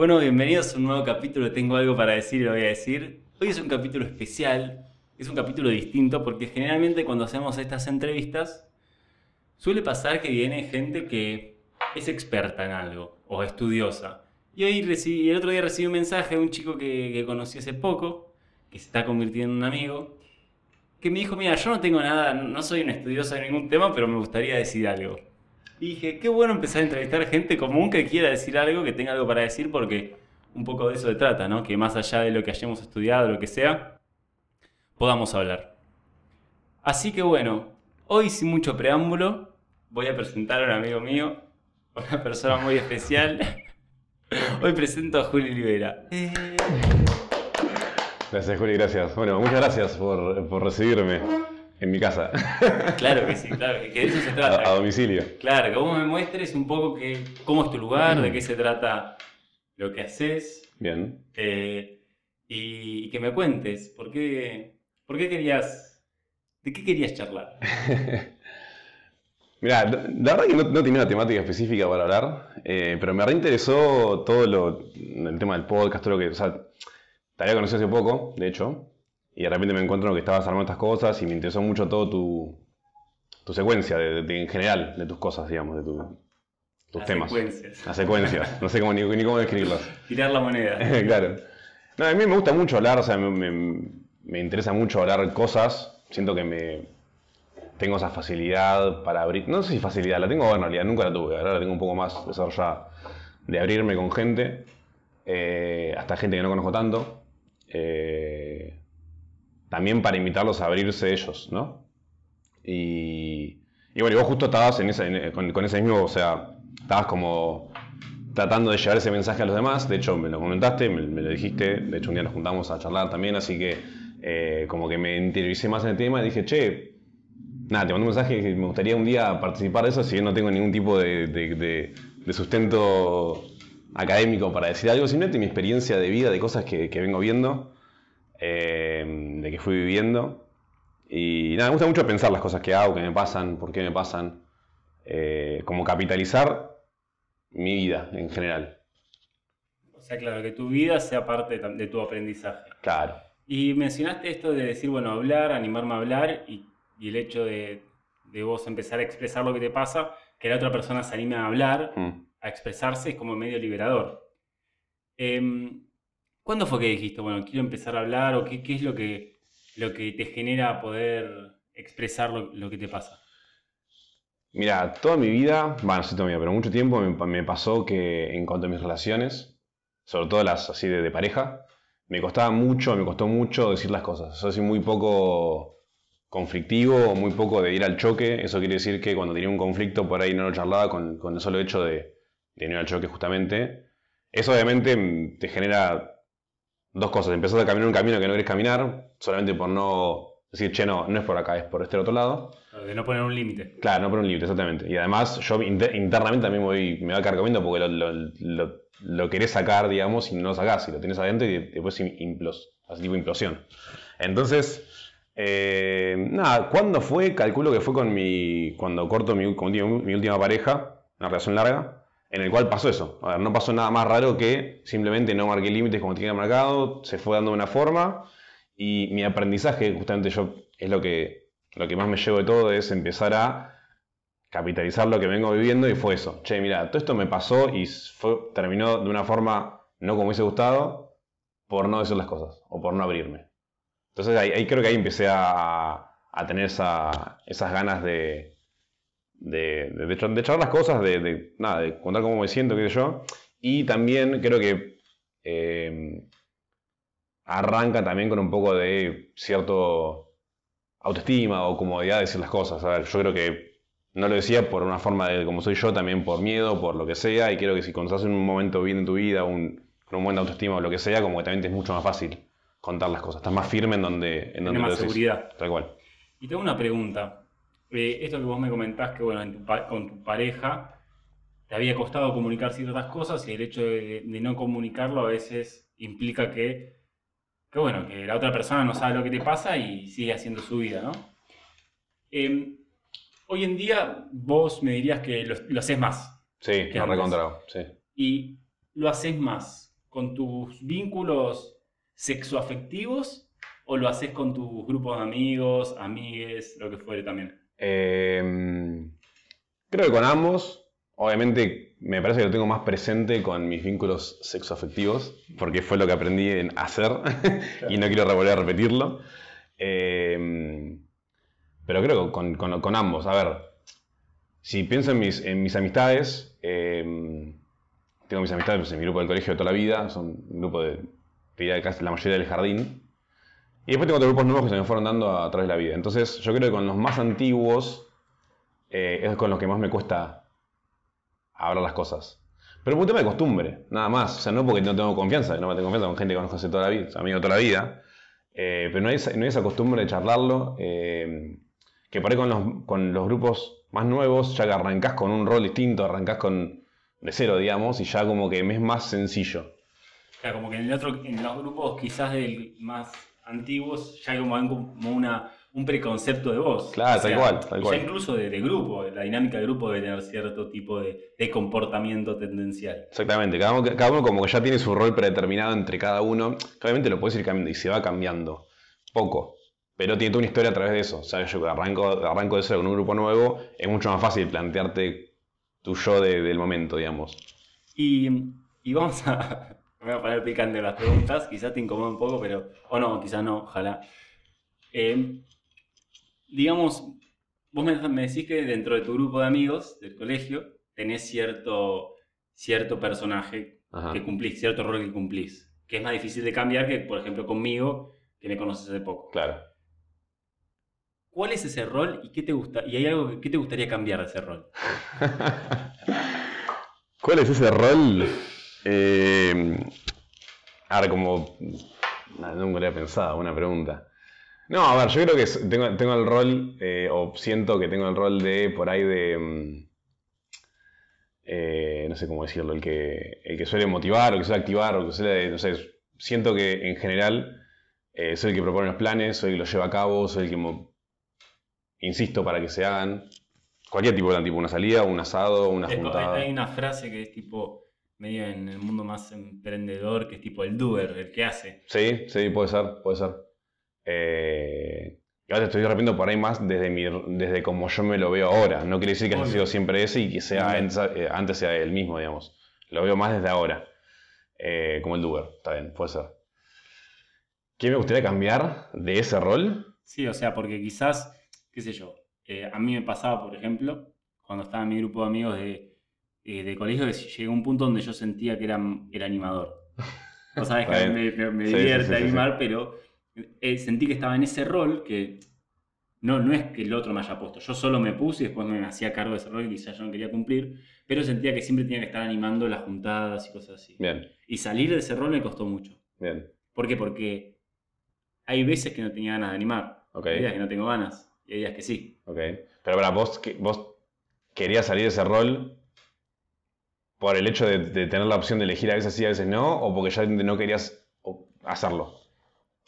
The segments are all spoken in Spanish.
Bueno, bienvenidos a un nuevo capítulo. Tengo algo para decir y lo voy a decir. Hoy es un capítulo especial, es un capítulo distinto porque generalmente cuando hacemos estas entrevistas suele pasar que viene gente que es experta en algo o estudiosa. Y hoy recibí, el otro día recibí un mensaje de un chico que, que conocí hace poco, que se está convirtiendo en un amigo, que me dijo, mira, yo no tengo nada, no soy un estudioso de ningún tema, pero me gustaría decir algo. Y dije, qué bueno empezar a entrevistar gente común que quiera decir algo, que tenga algo para decir, porque un poco de eso se trata, ¿no? Que más allá de lo que hayamos estudiado, lo que sea, podamos hablar. Así que bueno, hoy sin mucho preámbulo, voy a presentar a un amigo mío, una persona muy especial. Hoy presento a Juli Olivera. Gracias, Juli, gracias. Bueno, muchas gracias por, por recibirme en mi casa. Claro que sí, claro, que de eso se trata. A, a domicilio. Claro, que vos me muestres un poco que, cómo es tu lugar, de qué se trata lo que haces. Bien. eh, y, y que me cuentes, ¿por qué, por qué querías, de qué querías charlar? Mira, la verdad que no, no tenía una temática específica para hablar, eh, pero me reinteresó todo lo, el tema del podcast, todo lo que, o sea, te había conocido hace poco, de hecho, y de repente me encuentro que estabas armando estas cosas y me interesó mucho todo tu, tu secuencia, de, de- en general, de tus cosas, digamos, de tu- tus Las temas. secuencias. Las secuencias, no sé cómo, ni, ni cómo describirlas. Tirar la moneda. claro. No, a mí me gusta mucho hablar, o sea, me, me- me interesa mucho hablar cosas. Siento que me tengo esa facilidad para abrir. No sé si facilidad, la tengo en realidad, nunca la tuve. Ahora la tengo un poco más desarrollada. De abrirme con gente, eh, hasta gente que no conozco tanto. eh, también para invitarlos a abrirse ellos, ¿no? Y, bueno, y vos justo estabas en- con, ese mismo, o sea, estabas como tratando de llevar ese mensaje a los demás. De hecho, me lo comentaste, me, lo dijiste. De hecho, un día nos juntamos a charlar también, así que eh, como que me interioricé más en el tema y dije, che, nada, te mando un mensaje que me gustaría un día participar de eso, si bien no tengo ningún tipo de, sustento académico para decir algo, simplemente mi experiencia de vida, de cosas que vengo viendo, eh, de que fui viviendo. Y nada, me gusta mucho pensar las cosas que hago, que me pasan, por qué me pasan, eh, como capitalizar mi vida en general. O sea, claro, que tu vida sea parte de, tu aprendizaje. Claro. Y mencionaste esto de decir, bueno, hablar, animarme a hablar y, y el hecho de, de vos empezar a expresar lo que te pasa, que la otra persona se anime a hablar, Mm. a expresarse, es como medio liberador. Em, ¿Cuándo fue que dijiste, bueno, quiero empezar a hablar o qué, qué es lo que, lo que te genera poder expresar lo, lo que te pasa? Mira, toda mi vida, bueno, no sé toda mi vida, pero mucho tiempo me, pasó que en cuanto a mis relaciones, sobre todo las así de, de pareja, me costaba mucho, me costó mucho decir las cosas. Soy muy poco conflictivo, muy poco de ir al choque. Eso quiere decir que cuando tenía un conflicto por ahí no lo charlaba con, con el solo hecho de, de ir al choque justamente. Eso obviamente mm, te genera dos cosas. Empezás a caminar un camino que no querés caminar, solamente por no decir, che, no, no es por acá, es por este otro lado. De no poner un límite. Claro, no por un límite, exactamente. Y además yo inter- internamente también me, voy, me va carcomiendo porque lo, lo, lo- lo querés sacar, digamos, y no lo sacás, y lo tenés adentro y después im- implos, así tipo implosión. Entonces, eh, nada, ¿cuándo fue? Calculo que fue con mi, cuando corto mi, con mi, mi última pareja, una relación larga, en el cual pasó eso. No pasó nada más raro que simplemente no marqué límites como tenía marcado, se fue dando una forma, y mi aprendizaje, justamente yo, es lo que, lo que más me llevo de todo, es empezar a capitalizar lo que vengo viviendo y fue eso. Che, mira, todo esto me pasó y terminó de una forma no como hubiese gustado por no decir las cosas o por no abrirme. Entonces ahí, creo que ahí empecé a, a tener esa- esas ganas de, de, de, echar las cosas, de, de, nada, de contar cómo me siento, qué sé yo. Y también creo que eh, arranca también con un poco de cierto autoestima o comodidad de decir las cosas. A ver, yo creo que no lo decía por una forma de como soy yo, también por miedo, por lo que sea, y creo que si estás en un momento bien en tu vida, un, con un buen autoestima o lo que sea, como que también te es mucho más fácil contar las cosas. Estás más firme en donde, en donde Tiene más lo decís. seguridad. Tal cual. Y tengo una pregunta. Eh, esto que vos me comentás que bueno, en tu con tu pareja te había costado comunicar ciertas cosas y el hecho de, de no comunicarlo a veces implica que, que, bueno, que la otra persona no sabe lo que te pasa y sigue haciendo su vida, ¿no? Em, hoy en día vos me dirías que lo, lo haces más Sí, ¿Qué lo andas? recontra, sí. y lo haces más con tus vínculos sexoafectivos o lo haces con tus grupos de amigos, amigues, lo que fuere también? Eh, creo que con ambos. Obviamente me parece que lo tengo más presente con mis vínculos sexoafectivos, porque fue lo que aprendí a hacer y no quiero volver a repetirlo. Eh, pero creo que con, con, ambos. A ver, si pienso en mis, en mis amistades, eh, tengo mis amistades pues, en mi grupo del colegio de toda la vida, son un grupo de casi la mayoría del jardín. Y después tengo otros grupos nuevos que se me fueron dando a, través de la vida. Entonces yo creo que con los más antiguos eh, es con los que más me cuesta hablar las cosas. Pero por un tema de costumbre, nada más. O sea, no porque no tengo confianza, no me tengo confianza con gente que conozco hace toda la vida, amigo toda la vida. Eh, pero no hay, no hay, esa costumbre de charlarlo. Eh, que por ahí con los, con los grupos más nuevos, ya que arrancás con un rol distinto, arrancás con de cero, digamos, y ya como que es más sencillo. Claro, como que en los grupos quizás del más antiguos ya hay como, como una, un preconcepto de vos. Claro, tal cual, tal cual. Ya incluso de, grupo, la dinámica de grupo debe tener cierto tipo de, de comportamiento tendencial. Exactamente, cada uno, cada uno, como que ya tiene su rol predeterminado entre cada uno, obviamente lo puedes ir cambiando y se va cambiando, poco, pero tiene toda una historia a través de eso. O sea, yo arranco, arranco de cero con un grupo nuevo, es mucho más fácil plantearte tu yo del momento, digamos. Y, y vamos a, me voy a poner picante las preguntas, quizás te incomoda un poco, pero. O no, quizás no, ojalá. Eh, digamos, vos me, decís que dentro de tu grupo de amigos del colegio tenés cierto, cierto personaje que cumplís, cierto rol que cumplís, que es más difícil de cambiar que, por ejemplo, conmigo, que me conoces hace poco. Claro. ¿Cuál es ese rol y qué te gusta? ¿Y hay algo que te gustaría cambiar de ese rol? ¿Cuál es ese rol? Eh, ahora, como. Nunca lo había pensado, una pregunta. No, a ver, yo creo que tengo, tengo el rol, eh, o siento que tengo el rol de por ahí de. Mm, eh, no sé cómo decirlo, el que, el que suele motivar, o que suele activar, o que suele. No sé, siento que en general soy el que propone los planes, soy el que los lleva a cabo, soy el que. Insisto para que se hagan. Cualquier tipo de plan, tipo una salida, un asado, una juntada. Hay una frase que es tipo medio en el mundo más emprendedor, que es tipo el doer, el que hace. Sí, sí, puede ser, puede ser. Eh, ahora te estoy repitiendo por ahí más desde, mi, desde como yo me lo veo ahora. No quiere decir que haya sido siempre ese y que sea eh, antes, sea el mismo, digamos. Lo veo más desde ahora. Eh, como el doer, está bien, puede ser. ¿Qué me gustaría cambiar de ese rol? Sí, o sea, porque quizás, qué sé yo, a mí me pasaba, por ejemplo, cuando estaba en mi grupo de amigos de eh, de colegio que llegó un punto donde yo sentía que era, era animador. O sabes que me, me, divierte animar, pero eh, sentí que estaba en ese rol que no, no es que el otro me haya puesto. Yo solo me puse y después me hacía cargo de ese rol que quizás yo no quería cumplir, pero sentía que siempre tenía que estar animando las juntadas y cosas así. Bien. Y salir de ese rol me costó mucho. Bien. ¿Por qué? Porque hay veces que no tenía ganas de animar. Okay. Hay días que no tengo ganas y hay días que sí. Pero para vos, vos querías salir de ese rol por el hecho de, tener la opción de elegir a veces sí, a veces no, o porque ya no querías hacerlo?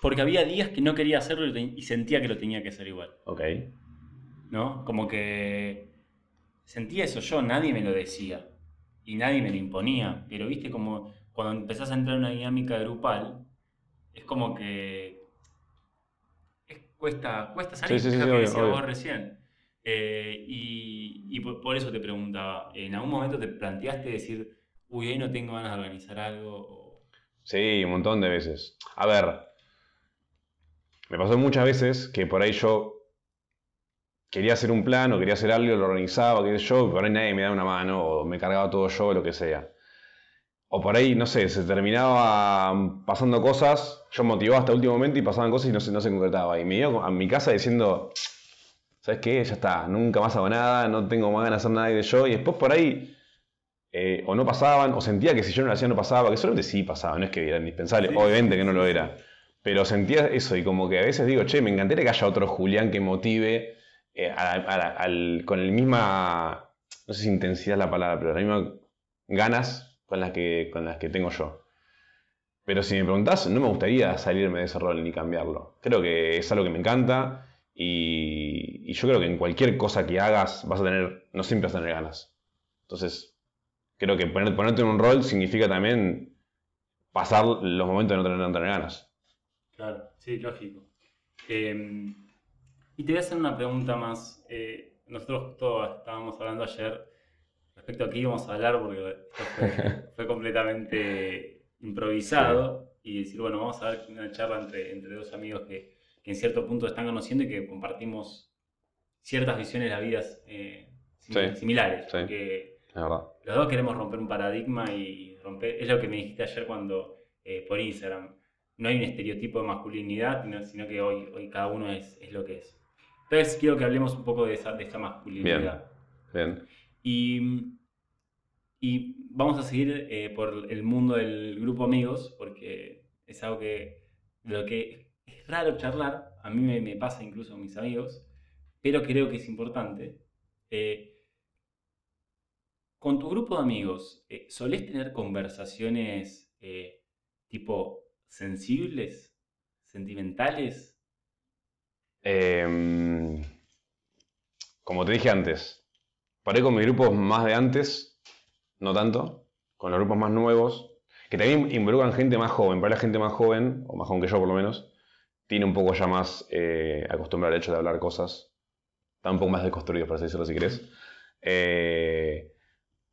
Porque había días que no quería hacerlo y sentía que lo tenía que hacer igual. Ok. ¿No? Como que sentía eso yo, nadie me lo decía y nadie me lo imponía, pero viste como cuando empezás a entrar en una dinámica grupal, es como que cuesta, cuesta salir, sí, sí, sí, que vos recién. Eh, y, por, eso te preguntaba, ¿en algún momento te planteaste decir, uy, no tengo ganas de organizar algo? Sí, un montón de veces. A ver, me pasó muchas veces que por ahí yo quería hacer un plan o quería hacer algo, lo organizaba, qué sé yo, y por ahí nadie me daba una mano o me cargaba todo yo, lo que sea. O por ahí, no sé, se terminaba pasando cosas, yo motivaba hasta el último momento y pasaban cosas y no se, no se concretaba. Y me iba a mi casa diciendo, ¿sabes qué? Ya está, nunca más hago nada, no tengo más ganas de hacer nada de yo. Y después por ahí, eh, o no pasaban, o sentía que si yo no lo hacía no pasaba, que solamente sí pasaba, no es que era indispensable, obviamente que no lo era. Pero sentía eso y como que a veces digo, che, me encantaría que haya otro Julián que motive eh, con el misma, no sé si intensidad es la palabra, pero las mismas ganas con las que, con las que tengo yo. Pero si me preguntás, no me gustaría salirme de ese rol ni cambiarlo. Creo que es algo que me encanta y, yo creo que en cualquier cosa que hagas vas a tener, no siempre vas a tener ganas. Entonces, creo que ponerte en un rol significa también pasar los momentos de no tener, no tener ganas. Claro, sí, lógico. Eh, y te voy a hacer una pregunta más. Eh, nosotros todos estábamos hablando ayer respecto a qué íbamos a hablar, porque esto fue, fue completamente improvisado. Y decir, bueno, vamos a dar una charla entre, entre dos amigos que, que en cierto punto están conociendo y que compartimos ciertas visiones de la vida eh, sim- Sí, similares. sí. Porque los dos queremos romper un paradigma y romper. Es lo que me dijiste ayer cuando eh, por Instagram. No hay un estereotipo de masculinidad, sino- que hoy, hoy cada uno es, es lo que es. Entonces quiero que hablemos un poco de esa, de esa masculinidad. Bien. Y, y vamos a seguir eh, por el mundo del grupo amigos, porque es algo que, de lo que raro charlar, a mí me, pasa incluso con mis amigos, pero creo que es importante. Eh, con tu grupo de amigos, eh, ¿solés tener conversaciones eh, tipo sensibles, sentimentales? Em, como te dije antes, paré con mis grupos más de antes, no tanto, con los grupos más nuevos, que también involucran gente más joven, para la gente más joven, o más joven que yo por lo menos, tiene un poco ya más eh, acostumbrado al hecho de hablar cosas, está un poco más deconstruidos, por así decirlo, si querés. Eh,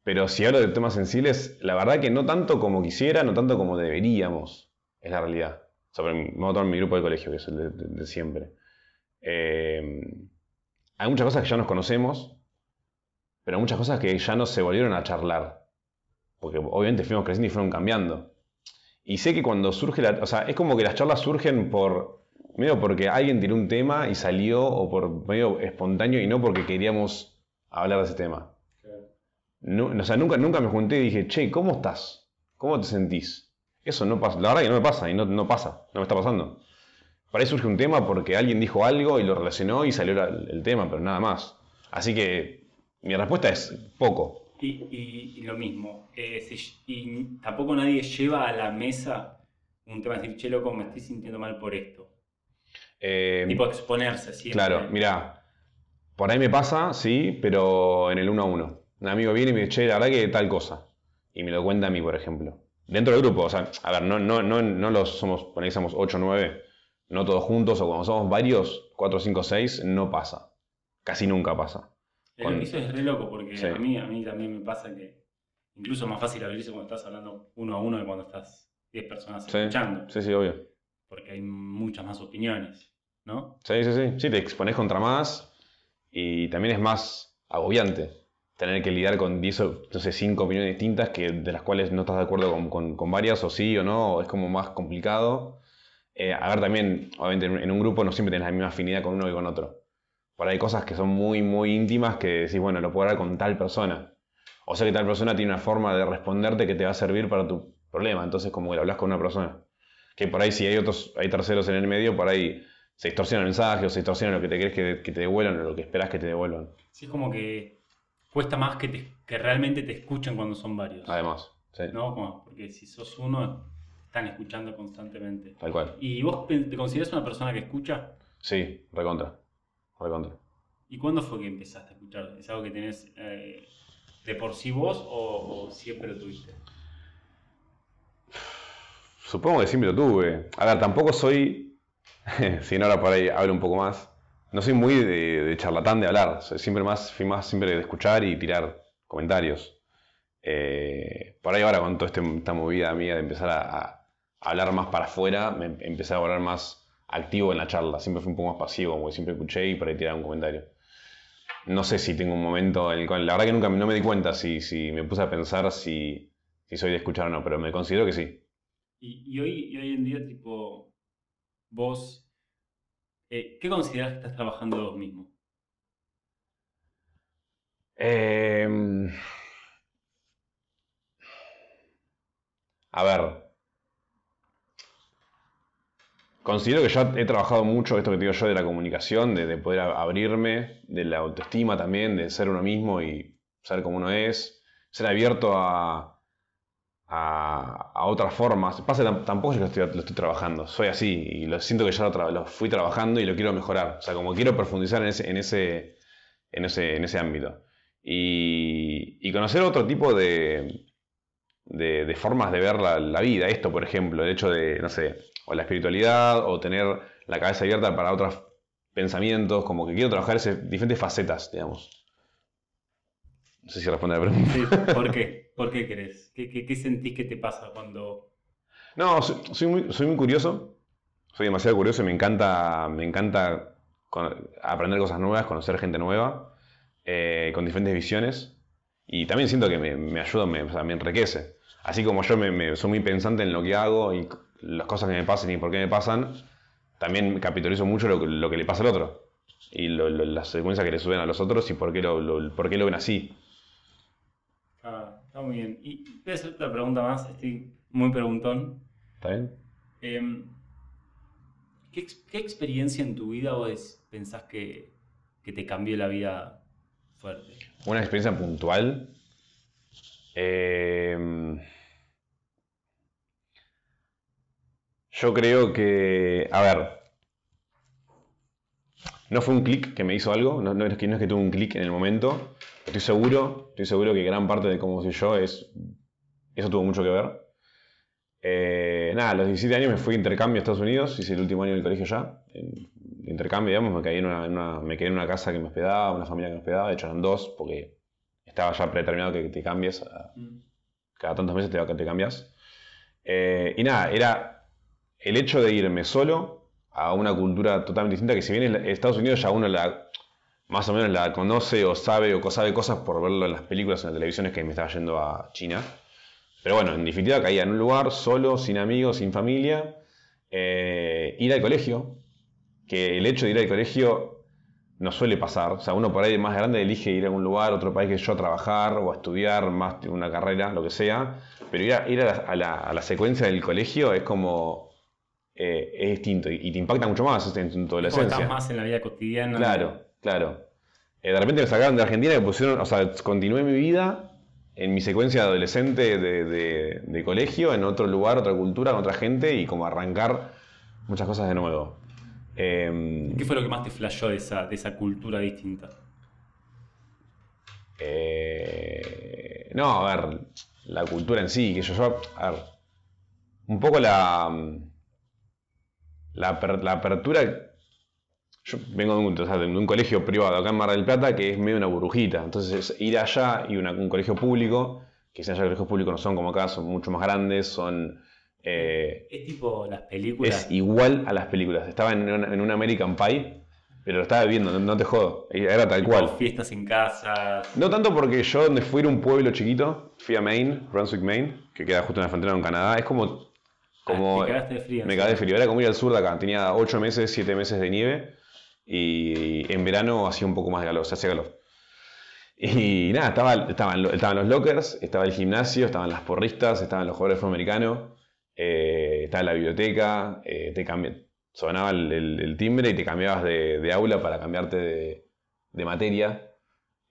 pero si hablo de temas sensibles, la verdad que no tanto como quisiera, no tanto como deberíamos, es la realidad. O sea, pero vamos a tomar mi grupo de colegio, que es el de- siempre. Eh, hay muchas cosas que ya nos conocemos, pero muchas cosas que ya no se volvieron a charlar. Porque obviamente fuimos creciendo y fueron cambiando. Y sé que cuando surge la... O sea, es como que las charlas surgen por... Medio porque alguien tiró un tema y salió, o por medio espontáneo y no porque queríamos hablar de ese tema. No, o sea, nunca, nunca me junté y dije, che, ¿cómo estás? ¿Cómo te sentís? Eso no pasa. La verdad que no me pasa y no, no pasa, no me está pasando. Por ahí surge un tema porque alguien dijo algo y lo relacionó y salió el tema, pero nada más. Así que mi respuesta es poco. Y, lo mismo, eh, y tampoco nadie lleva a la mesa un tema de decir, che, loco, me estoy sintiendo mal por esto. Eh, Tipo exponerse siempre. claro, mira, por ahí me pasa, sí, pero en el uno a uno. Un amigo viene y me dice, che, la verdad que tal cosa. Y me lo cuenta a mí, por ejemplo. Dentro del grupo, o sea, a ver, no, no, no, no los somos, por ahí somos 8 o 9, no todos juntos, o cuando somos varios, 4, 5, 6, no pasa. Casi nunca pasa. Con- Eso es re loco porque Sí. a, mí, a mí también me pasa que incluso es más fácil abrirse cuando estás hablando uno a uno que cuando estás 10 personas Sí, escuchando. sí, sí, obvio. Porque hay muchas más opiniones, Sí, sí, sí. Sí, te expones contra más y también es más agobiante tener que lidiar con 10 o, no sé, 5 opiniones distintas que, de las cuales no estás de acuerdo con, con- varias, o sí o no, es como más complicado. Eh, a ver, también, obviamente, en un- grupo no siempre tienes la misma afinidad con uno que con otro. Por ahí hay cosas que son muy, muy íntimas que decís, bueno, lo puedo hablar con tal persona. O sea que tal persona tiene una forma de responderte que te va a servir para tu problema. Entonces, como que lo hablas con una persona. Que por ahí, si hay otros, hay terceros en el medio, por ahí se distorsiona el mensaje o se distorsiona lo que te crees que, que te devuelvan o lo que esperas que te devuelvan. Sí, es como que cuesta más que, te- que realmente te escuchen cuando son varios. Además, sí, ¿No? Como- porque si sos uno, están escuchando constantemente. tal cual. ¿Y vos te consideras una persona que escucha? Sí, recontra. Recontra. ¿Y cuándo fue que empezaste a escuchar? ¿Es algo que tenés eh, de por sí vos o, o siempre lo tuviste? Supongo que siempre lo tuve. A ver, tampoco soy, si no ahora por ahí hablo un poco más, no soy muy de, charlatán de hablar. Soy siempre más, fui más siempre de escuchar y tirar comentarios. Eh, por ahí ahora con toda este- esta movida mía de empezar a, a hablar más para afuera, me empecé a volver más activo en la charla. Siempre fui un poco más pasivo, como que siempre escuché y por ahí un comentario. No sé si tengo un momento en la verdad que nunca no me di cuenta si, si me puse a pensar si, si soy de escuchar o no, pero me considero que sí. Y hoy, y hoy en día, tipo, vos, eh, ¿qué considerás que estás trabajando vos mismo? Em, a ver. Considero que ya he trabajado mucho esto que digo yo de la comunicación, de, de poder abrirme, de la autoestima también, de ser uno mismo y ser como uno es, ser abierto a, a, otras formas. Pasa tampoco es que lo estoy, trabajando, soy así y lo siento que ya lo, fui trabajando y lo quiero mejorar. O sea, como quiero profundizar en ese, en ese, en ese, en ese ámbito. Y, conocer otro tipo de, de, formas de ver la, vida. Esto, por ejemplo, el hecho de, no sé, o la espiritualidad, o tener la cabeza abierta para otros pensamientos, como que quiero trabajar ese, diferentes facetas, digamos. No sé si responde a la pregunta. ¿Por qué? ¿Por qué querés? ¿Qué, qué, sentís que te pasa cuando... No, soy, muy, soy muy curioso. Soy demasiado curioso y me encanta, me encanta aprender cosas nuevas, conocer gente nueva, eh, con diferentes visiones. Y también siento que me, me ayuda, me, enriquece. Así como yo me, soy muy pensante en lo que hago y las cosas que me pasan y por qué me pasan, también capitalizo mucho lo, que- le pasa al otro. Y las secuencias que le suben a los otros y por qué lo, lo- por qué lo ven así. Está muy bien. Y voy a hacer otra pregunta más, estoy muy preguntón. ¿Está bien? Em, ¿qué, ex- qué experiencia en tu vida vos pensás que, que te cambió la vida fuerte? Una experiencia puntual. eh, yo creo que. A ver. No fue un clic que me hizo algo. No, es que, no es que tuve un clic en el momento. Estoy seguro. Estoy seguro que gran parte de cómo soy yo es. Eso tuvo mucho que ver. Eh, nada, a los 17 años me fui de intercambio a Estados Unidos. Hice el último año del colegio ya. Intercambio, digamos. Me, caí en una, me quedé en una casa que me hospedaba, una familia que me hospedaba. De hecho, eran dos, porque estaba ya predeterminado que te cambies. a- cada tantos meses te, te cambias. Eh, y nada, era el hecho de irme solo a una cultura totalmente distinta, que si bien en Estados Unidos ya uno la más o menos la conoce o sabe o sabe cosas por verlo en las películas en las televisiones que me estaba yendo a China. Pero bueno, en definitiva caía en un lugar solo, sin amigos, sin familia. Eh, ir al colegio, que el hecho de ir al colegio no suele pasar. O sea, uno por ahí más grande elige ir a algún lugar, otro país que yo a trabajar o a estudiar más una carrera, lo que sea. Pero ir a, ir a la- a la secuencia del colegio es como. Eh, es distinto y, y te impacta mucho más en tu adolescencia. estás más en la vida cotidiana. Claro, claro. Eh, de repente me sacaron de Argentina y me pusieron, o sea, continué mi vida en mi secuencia de adolescente de, de- de colegio, en otro lugar, otra cultura, con otra gente y como arrancar muchas cosas de nuevo. Eh, ¿Qué fue lo que más te flashó de esa, de esa cultura distinta? eh, no, a ver, la cultura en sí, que yo, yo, a ver, un poco la, la, la apertura Yo vengo de un, o sea, de un colegio privado acá en Mar del Plata que es medio una burbujita. Entonces, ir allá y una- un colegio público, que allá los colegios públicos no son como acá, son mucho más grandes, son. eh, Es tipo las películas. es igual a las películas. Estaba en un, en un American Pie, pero lo estaba viendo, no, no te jodo. Era tal tipo cual. Fiestas en casa. No tanto porque yo donde fui era un pueblo chiquito, fui a Maine, Brunswick, Maine, que queda justo en la frontera con Canadá. Es como. Como Ah, te cagaste de frío. me cagué de frío. Era como ir al sur de acá. Tenía 8 meses, 7 meses de nieve. Y en verano hacía un poco más de calor, se hacía calor. Y nada, estaba, estaban, estaban los lockers, estaba el gimnasio, estaban las porristas, estaban los jugadores de fútbol americano, eh, estaba la biblioteca, eh, te cambi- sonaba el, el- el timbre y te cambiabas de, de aula para cambiarte de, de materia.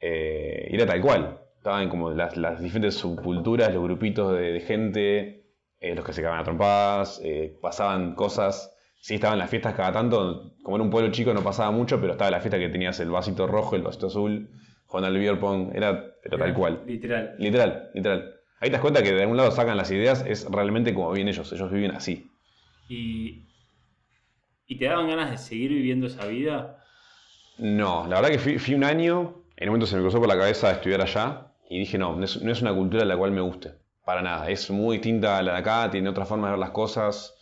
Eh, y era tal cual. Estaban como las, las diferentes subculturas, los grupitos de, de gente, eh, los que se cagaban a trompadas, eh, pasaban cosas. Sí, estaban las fiestas cada tanto, como en un pueblo chico no pasaba mucho, pero estaba la fiesta que tenías el vasito rojo, el vasito azul, jugando al beer pong, era, era tal cual. Literal. Literal, literal. Ahí te das cuenta que de algún lado sacan las ideas, es realmente como viven ellos, ellos viven así. Y, ¿Y te daban ganas de seguir viviendo esa vida? No, la verdad que fui, fui un año, en un momento se me cruzó por la cabeza estudiar allá y dije, no, no es, no es una cultura la cual me guste, para nada. Es muy distinta a la de acá, tiene otra forma de ver las cosas,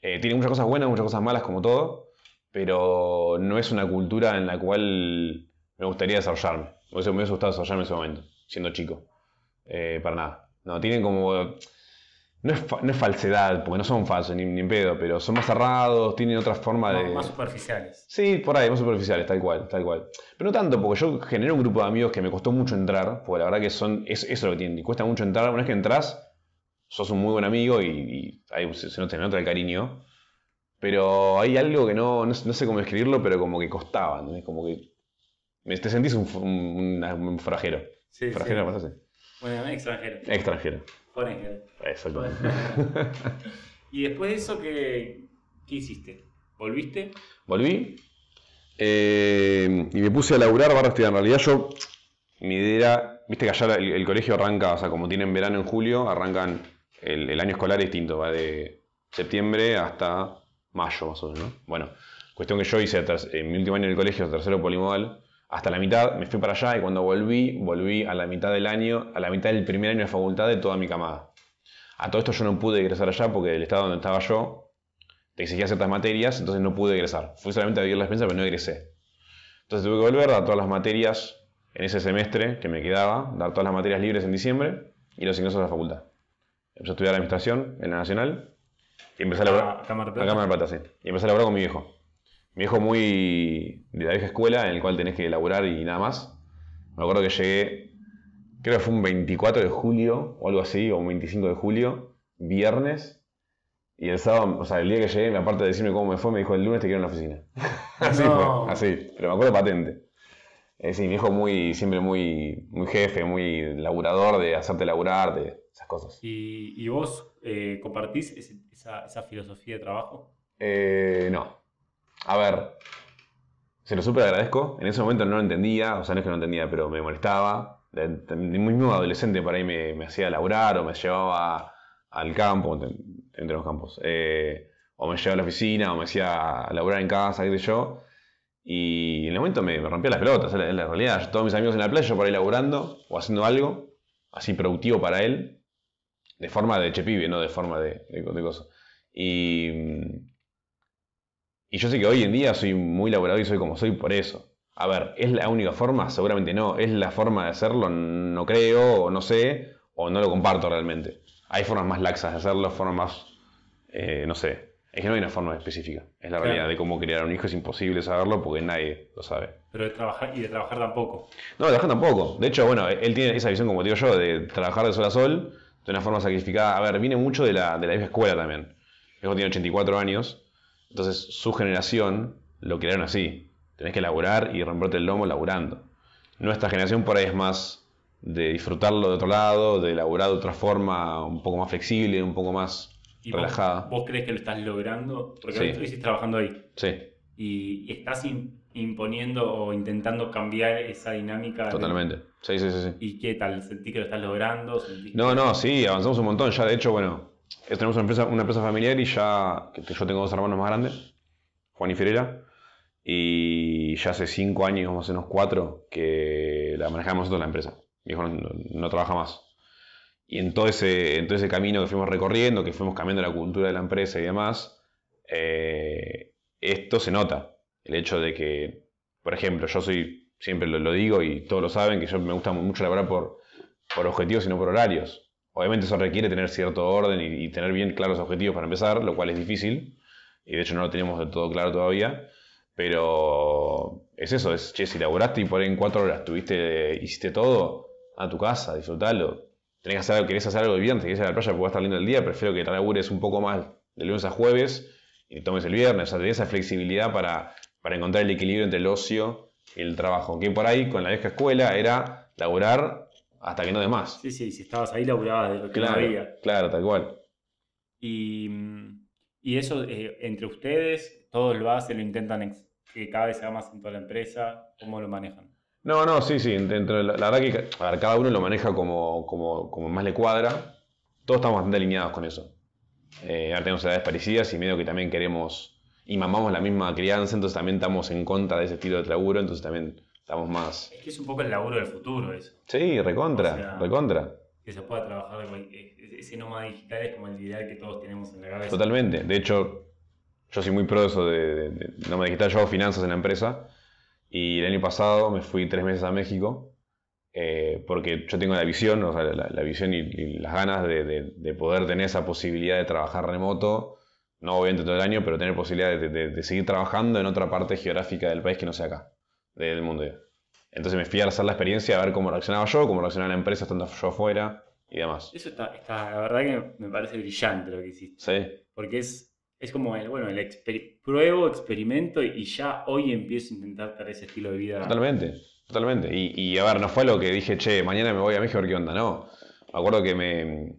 eh, tiene muchas cosas buenas, muchas cosas malas como todo, pero no es una cultura en la cual me gustaría desarrollarme. Me hubiese, me hubiese gustado desarrollarme en ese momento, siendo chico. Eh, para nada. No, tienen como... No es, fa- no es falsedad, porque no son falsos ni, ni en pedo, pero son más cerrados, tienen otra forma de... Más, superficiales. Sí, por ahí, más superficiales, tal cual, tal cual. Pero no tanto, porque yo generé un grupo de amigos que me costó mucho entrar, porque la verdad que son, es, eso es lo que tienen, y cuesta mucho entrar. Una vez que entras, sos un muy buen amigo y, y ahí se, se nota, se nota el cariño. Pero hay algo que no, no, sé- no sé cómo escribirlo, pero como que costaba, ¿entendés? Como que me- te sentís un, un, una- un forajero. Sí, ¿Forajero sí. Bueno, extranjero. Extranjero. Exactamente. y después de eso, ¿qué, qué hiciste? ¿Volviste? Volví eh, y me puse a laburar barra estudiar. En realidad yo mi idea era, viste que allá el, el colegio arranca, o sea, como tienen verano en julio, arrancan, el, el año escolar es distinto, va de septiembre hasta mayo más o menos, ¿no? Bueno, cuestión que yo hice en mi último año en el colegio, tercero polimodal, hasta la mitad me fui para allá y cuando volví, volví a la mitad del año, a la mitad del primer año de facultad de toda mi camada. A todo esto yo no pude ingresar allá porque el estado donde estaba yo te exigía ciertas materias, entonces no pude ingresar. Fui solamente a vivir la experiencia, pero no ingresé. Entonces tuve que volver, dar todas las materias en ese semestre que me quedaba, dar todas las materias libres en diciembre y los ingresos a la facultad. Empecé a estudiar administración en la Nacional y empecé a laburar. Mar del Plata, sí. Y empecé a laburar con mi viejo. Mi viejo muy de la vieja escuela, en el cual tenés que laburar y nada más. Me acuerdo que llegué, creo que fue un 24 de julio o algo así, o un 25 de julio, viernes. Y el sábado, o sea, el día que llegué, aparte de decirme cómo me fue, me dijo el lunes te quiero en la oficina. así No. fue, así. Pero me acuerdo patente. Eh, sí, mi viejo muy, siempre muy, muy jefe, muy laburador de hacerte laburar, de esas cosas. ¿Y, y vos eh, compartís ese- esa, esa filosofía de trabajo? Eh, no. A ver, se lo súper agradezco. En ese momento no lo entendía, o sea, no es que no entendía, pero me molestaba. Muy mismo adolescente por ahí me, hacía laburar o me llevaba al campo, entre, los campos. Eh, o me llevaba a la oficina o me hacía laburar en casa, qué sé yo. Y en el momento me, rompía las pelotas, es la, realidad. Todos mis amigos en la playa, yo por ahí laburando o haciendo algo, así productivo para él, de forma de chepibe, no de forma de, de, de cosa. Y, mm, y yo sé que hoy en día soy muy laborador y soy como soy por eso. A ver, ¿es la única forma? Seguramente no. ¿Es la forma de hacerlo? No creo, o no sé, o no lo comparto realmente. Hay formas más laxas de hacerlo, formas más... eh, no sé. Es que no hay una forma específica. Es la Claro. realidad de cómo criar a un hijo. Es imposible saberlo porque nadie lo sabe. Pero de trabajar y de trabajar tampoco. No, trabajar tampoco. De hecho, bueno, él tiene esa visión, como digo yo, de trabajar de sol a sol, de una forma sacrificada. A ver, viene mucho de la, de la vieja escuela también. Hijo tiene 84 años, entonces su generación lo crearon así. Tenés que laburar y romperte el lomo laburando. Nuestra generación por ahí es más de disfrutarlo de otro lado, de laburar de otra forma, un poco más flexible, un poco más ¿Y vos- relajada. Vos, crees que lo estás logrando? Porque Sí. estás trabajando ahí. Sí, Y, estás im- imponiendo o intentando cambiar esa dinámica. totalmente. Sí, sí, sí. sí. ¿Y qué tal? ¿Sentís que lo estás logrando? ¿Sentís No, no, sí, avanzamos un montón. Ya, de hecho, bueno, tenemos una empresa, familiar y ya, yo tengo dos hermanos más grandes, Juan y Ferera, y ya hace cinco años, más o menos cuatro, que la manejamos nosotros la empresa. Mi hijo no, trabaja más. Y en todo, ese, camino que fuimos recorriendo, que fuimos cambiando la cultura de la empresa y demás, eh, esto se nota. El hecho de que, por ejemplo, yo soy, siempre lo, lo digo y todos lo saben, que yo me gusta mucho laborar por, por objetivos y no por horarios. Obviamente eso requiere tener cierto orden y, tener bien claros objetivos para empezar, lo cual es difícil. Y de hecho no lo tenemos del todo claro todavía. Pero es eso, es, che, si laburaste y por ahí en cuatro horas tuviste, hiciste todo, a tu casa, disfrutalo. Tenés que hacer algo, querés hacer algo de viernes, querés ir a la playa porque va a estar lindo el día, prefiero que te labures un poco más de lunes a jueves y tomes el viernes. O sea, tenés esa flexibilidad para, para encontrar el equilibrio entre el ocio y el trabajo. Que por ahí, con la vieja escuela, era laburar hasta que no de más. Sí, sí, si estabas ahí laburabas de lo que no Claro, había. claro, tal cual. Y, y eso, eh, entre ustedes, todos lo hacen, lo intentan que cada vez sea más en toda la empresa. ¿Cómo lo manejan? No, no, sí, sí. Dentro de la, la verdad que ver, cada uno lo maneja como, como, como más le cuadra. Todos estamos bastante alineados con eso. Eh, ahora tenemos edades parecidas y medio que también queremos y mamamos la misma crianza, entonces también estamos en contra de ese estilo de laburo, entonces también estamos más. Es que es un poco el laburo del futuro eso. Sí, recontra, O sea, recontra. Que se pueda trabajar, ese nómada digital es como el ideal que todos tenemos en la cabeza. Totalmente. De hecho, yo soy muy pro de eso de, de, de me digital, yo hago finanzas en la empresa y el año pasado me fui tres meses a México eh, porque yo tengo la visión, o sea, la, la visión y, y las ganas de, de- de poder tener esa posibilidad de trabajar remoto, no obviamente todo el año, pero tener posibilidad de seguir trabajando en otra parte geográfica del país que no sea acá, del mundo. Entonces me fui a hacer la experiencia a ver cómo reaccionaba yo, cómo reaccionaba la empresa estando yo afuera y demás. Eso está, está, la verdad que me parece brillante lo que hiciste. Sí, Porque es, es como el, bueno, el exper- pruebo, experimento y ya hoy empiezo a intentar dar ese estilo de vida. Totalmente, totalmente. Y, y, a ver, no fue lo que dije, che, mañana me voy a México a ver qué onda, no. Me acuerdo que me.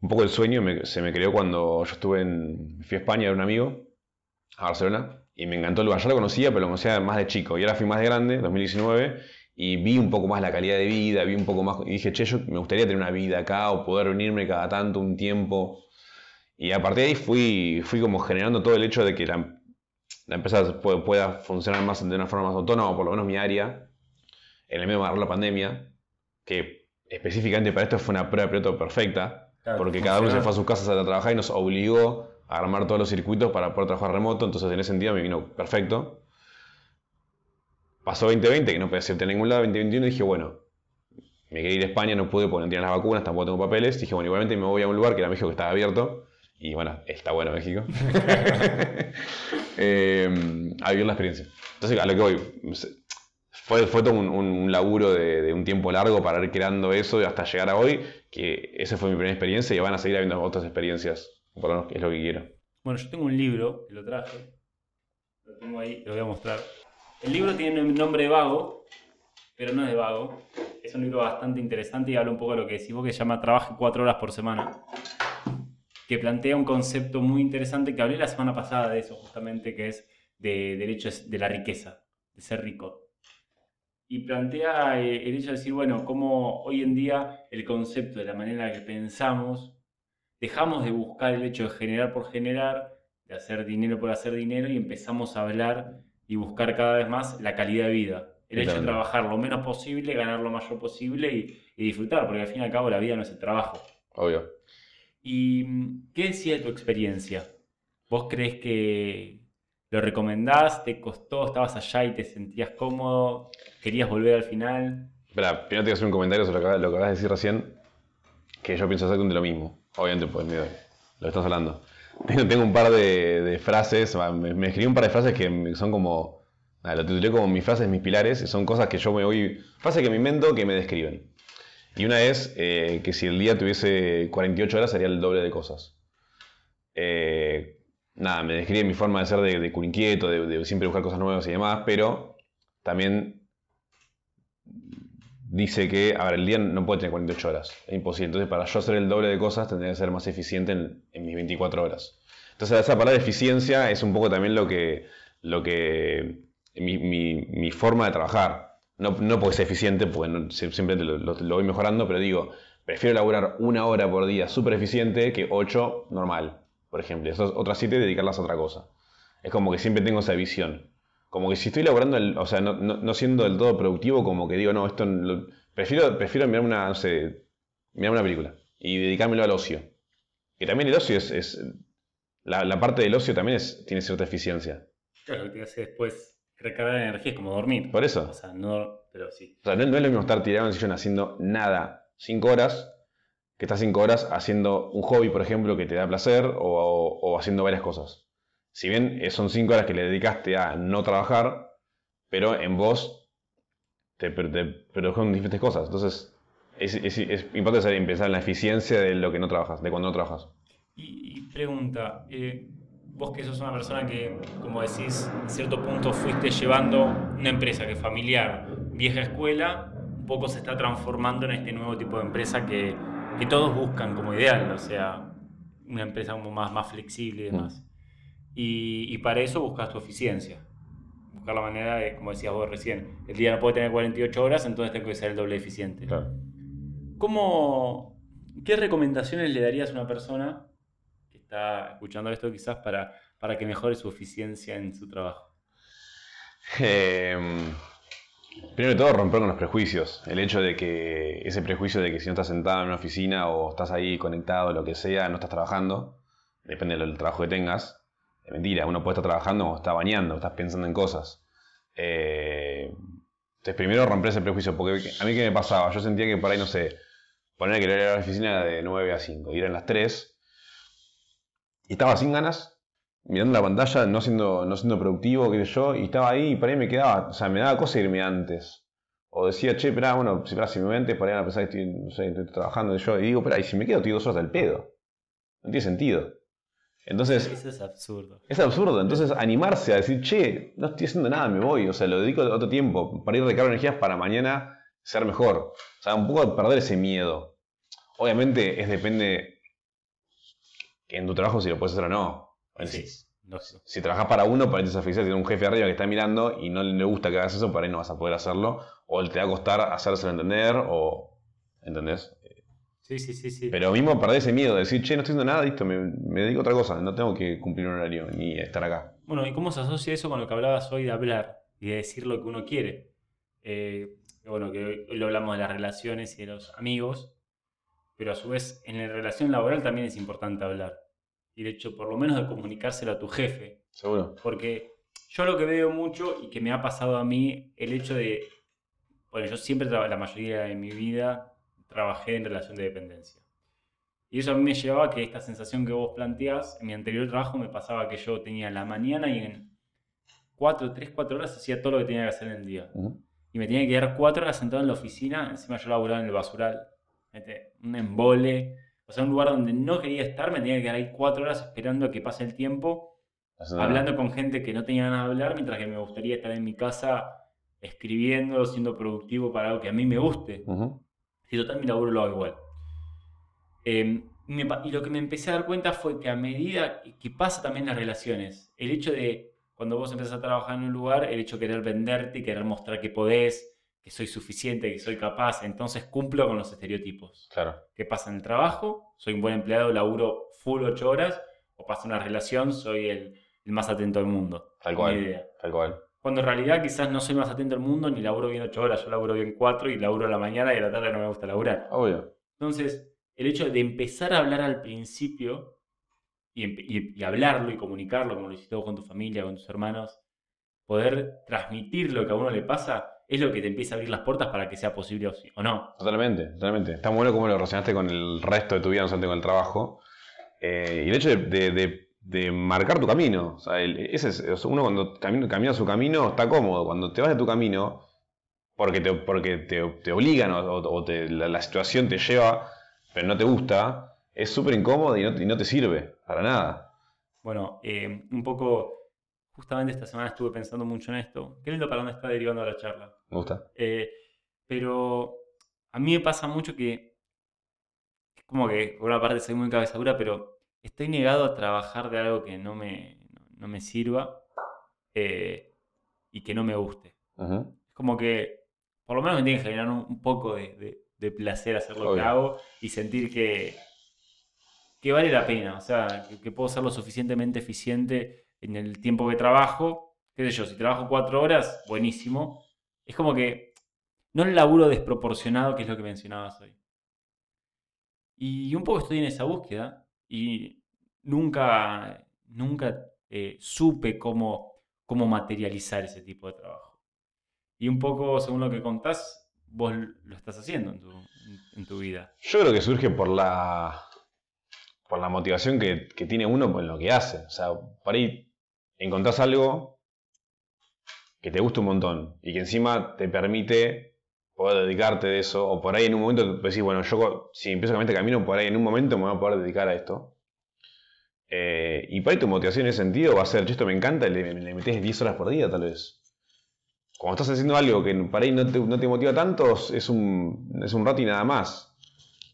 Un poco el sueño me- se me creó cuando yo estuve en. Fui a España ver un amigo, a Barcelona, y me encantó el lugar. Ya lo conocía, pero lo conocía más de chico. Y ahora fui más de grande, 2019, y vi un poco más la calidad de vida, vi un poco más, y dije, che, yo me gustaría tener una vida acá o poder venirme cada tanto un tiempo. Y a partir de ahí fui, fui como generando todo el hecho de que la, empresa pueda, funcionar más de una forma más autónoma, o por lo menos mi área, en el medio de la pandemia, que específicamente para esto fue una prueba de piloto perfecta, porque cada uno se fue a sus casas a trabajar y nos obligó armar todos los circuitos para poder trabajar remoto, entonces en ese sentido me vino perfecto. Pasó 2020, que no podía irte a ningún lado, 2021, y dije, bueno, me quería ir a España, no pude porque no tenían las vacunas, tampoco tengo papeles. Dije, bueno, igualmente me voy a un lugar que era México que estaba abierto. Y bueno, está bueno México. eh, a vivir la experiencia. Entonces, a lo que voy, fue, fue todo un, laburo de, un tiempo largo para ir creando eso hasta llegar a hoy, que esa fue mi primera experiencia y van a seguir habiendo otras experiencias, por lo menos es lo que quiero. Bueno, yo tengo un libro, que lo traje, lo tengo ahí, lo voy a mostrar. El libro tiene el nombre Vago, pero no es de Vago. Es un libro bastante interesante y habla un poco de lo que decís vos, que se llama Trabaje cuatro horas por semana. Que plantea un concepto muy interesante que hablé la semana pasada de eso, justamente, que es de derechos de la riqueza, de ser rico. Y plantea eh, el hecho de decir, bueno, cómo hoy en día el concepto de la manera que pensamos, dejamos de buscar el hecho de generar por generar, de hacer dinero por hacer dinero y empezamos a hablar y buscar cada vez más la calidad de vida. El hecho de trabajar lo menos posible, ganar lo mayor posible y, disfrutar, porque al fin y al cabo la vida no es el trabajo. Obvio. ¿Y qué decía de tu experiencia? ¿Vos crees que lo recomendás? ¿Te costó? ¿Estabas allá y te sentías cómodo? ¿Querías volver al final? Espera, primero te voy a hacer un comentario sobre lo que, acabas de decir recién, que yo pienso exactamente lo mismo. Obviamente, pues, mira, lo estás hablando. Tengo, un par de, frases, me, escribí un par de frases que son como, lo titulé como mis frases, mis pilares, y son cosas que yo me voy, frases que me invento que me describen. Y una es eh, que si el día tuviese 48 horas sería el doble de cosas. Eh, nada, me describe mi forma de ser de, de inquieto, de, siempre buscar cosas nuevas y demás, pero también dice que, a ver, el día no puede tener 48 horas, es imposible. Entonces, para yo hacer el doble de cosas, tendría que ser más eficiente en, mis 24 horas. Entonces, esa palabra eficiencia es un poco también lo que, lo que mi, forma de trabajar. No, no porque sea eficiente, porque siempre lo, voy mejorando, pero digo, prefiero elaborar una hora por día súper eficiente que 8 normal, por ejemplo. Esas otras 7 dedicarlas a otra cosa. Es como que siempre tengo esa visión como que si estoy laburando, o sea, no, siendo del todo productivo, como que digo, no, esto prefiero, prefiero mirar una, no sé, mirar una película y dedicármelo al ocio. Que también el ocio es, la, parte del ocio también es, tiene cierta eficiencia. Claro, lo que te hace después recargar energía es como dormir. Por eso. O sea, no, pero sí. O sea, no, es lo mismo estar tirado en el sillón haciendo nada cinco horas que estar cinco horas haciendo un hobby, por ejemplo, que te da placer o haciendo varias cosas si bien son cinco horas que le dedicaste a no trabajar, pero en vos te, produjeron diferentes cosas. Entonces, es, importante pensar en la eficiencia de lo que no trabajas, de cuando no trabajas. Y, pregunta, eh, vos que sos una persona que, como decís, en cierto punto fuiste llevando una empresa que es familiar, vieja escuela, un poco se está transformando en este nuevo tipo de empresa que, todos buscan como ideal, o sea, una empresa como más, más flexible y demás. Y, para eso buscas tu eficiencia. Buscar la manera de, como decías vos recién, el día no puede tener 48 horas, entonces tengo que ser el doble eficiente. ¿Cómo, ¿Qué recomendaciones le darías a una persona que está escuchando esto quizás para, para que mejore su eficiencia en su trabajo? Em, primero de todo, romper con los prejuicios. El hecho de que ese prejuicio de que si no estás sentado en una oficina o estás ahí conectado, lo que sea, no estás trabajando, depende del trabajo que tengas, mentira, uno puede estar trabajando o está bañando, estás pensando en cosas. Eh, entonces, primero romper ese prejuicio, porque a mí qué me pasaba, yo sentía que por ahí, no sé, poner que ir a la oficina de 9 a 5, ir a las 3, y estaba sin ganas, mirando la pantalla, no siendo, no siendo productivo, qué sé yo, y estaba ahí y por ahí me quedaba, o sea, me daba cosa irme antes. O decía, che, espera, bueno, si, espera, si me voy por ahí van a pensar que estoy, no sé, estoy trabajando, y yo, y digo, espera, y si me quedo, estoy dos horas del pedo. No tiene sentido. Entonces. Eso es absurdo. Es absurdo. Entonces, animarse a decir, che, no estoy haciendo nada, me voy. O sea, lo dedico a otro tiempo para ir recargar energías para mañana ser mejor. O sea, un poco perder ese miedo. Obviamente, es depende en tu trabajo si lo puedes hacer o no. Lógico. Si trabajas para uno, para ti es oficial, tiene un jefe arriba que está mirando y no le gusta que hagas eso, por ahí no vas a poder hacerlo. O te va a costar hacérselo entender, o. ¿Entendés? Sí, sí, sí, sí. Pero mismo perder ese miedo de decir, che, no estoy haciendo nada, listo, me, me dedico a otra cosa, no tengo que cumplir un horario ni estar acá. Bueno, ¿y cómo se asocia eso con lo que hablabas hoy de hablar y de decir lo que uno quiere? Eh, bueno, que hoy lo hablamos de las relaciones y de los amigos, pero a su vez en la relación laboral también es importante hablar. Y de hecho, por lo menos de comunicárselo a tu jefe. ¿Seguro? Porque yo lo que veo mucho y que me ha pasado a mí, el hecho de, bueno, yo siempre, traba- la mayoría de mi vida, trabajé en relación de dependencia. Y eso a mí me llevaba a que esta sensación que vos planteás, en mi anterior trabajo me pasaba que yo tenía la mañana y en 4, 3, 4 horas hacía todo lo que tenía que hacer en el día. Y me tenía que quedar 4 horas sentado en la oficina, encima yo laburaba en el basural, ¿viste? un embole, o sea, un lugar donde no quería estar, me tenía que quedar ahí 4 horas esperando a que pase el tiempo hablando con gente que no tenía ganas de hablar, mientras que me gustaría estar en mi casa escribiendo, siendo productivo para algo que a mí me guste. Si total mi laburo lo hago igual. Eh, me y lo que me empecé a dar cuenta fue que a medida que pasa también las relaciones, el hecho de cuando vos empezás a trabajar en un lugar, el hecho de querer venderte y querer mostrar que podés, que soy suficiente, que soy capaz, entonces cumplo con los estereotipos. Claro. ¿Qué pasa en el trabajo? Soy un buen empleado, laburo full 8 horas, o pasa en una relación, soy el, el más atento del mundo. Tal cual. Tal cual. Cuando en realidad quizás no soy más atento del mundo, ni laburo bien 8 horas, yo laburo bien 4 y laburo a la mañana y a la tarde no me gusta laburar. Obvio. Entonces, el hecho de empezar a hablar al principio y, empe- y- y hablarlo y comunicarlo, como lo hiciste vos con tu familia, con tus hermanos, poder transmitir lo que a uno le pasa, es lo que te empieza a abrir las puertas para que sea posible o, no. Totalmente, totalmente. Está muy bueno cómo lo relacionaste con el resto de tu vida, no solamente con el trabajo. Eh, y el hecho de, de- de- de marcar tu camino. O sea, el- ese es, uno cuando camina, camina su camino está cómodo. Cuando te vas de tu camino, porque te, porque te, te obligan o, o- o te- la, la situación te lleva, pero no te gusta, es súper incómodo y no, te- y no te sirve para nada. Bueno, eh, un poco, justamente esta semana estuve pensando mucho en esto. Qué lindo para dónde está derivando la charla. Me gusta. Eh, pero a mí me pasa mucho que, como que por una parte soy muy cabeza dura, pero estoy negado a trabajar de algo que no me, no me sirva eh, y que no me guste. Es como que por lo menos me tiene que generar un, un poco de, de- de placer hacer lo que hago y sentir que, que vale la pena. O sea, que, que puedo ser lo suficientemente eficiente en el tiempo que trabajo. Qué sé yo, si trabajo cuatro horas, buenísimo. Es como que no el laburo desproporcionado, que es lo que mencionabas hoy. Y un poco estoy en esa búsqueda y nunca, nunca eh, supe cómo, cómo materializar ese tipo de trabajo. Y un poco, según lo que contás, vos lo estás haciendo en tu, en tu vida. Yo creo que surge por la, por la motivación que, que tiene uno con lo que hace. O sea, por ahí encontrás algo que te gusta un montón y que encima te permite poder dedicarte de eso. O por ahí en un momento decís, bueno, yo si empiezo a caminar este camino, por ahí en un momento me voy a poder dedicar a esto. Eh, y por ahí tu motivación en ese sentido va a ser, "Che, esto me encanta, le, le metes 10 horas por día tal vez. Cuando estás haciendo algo que para ahí no te, no te motiva tanto, es un, es un rato y nada más.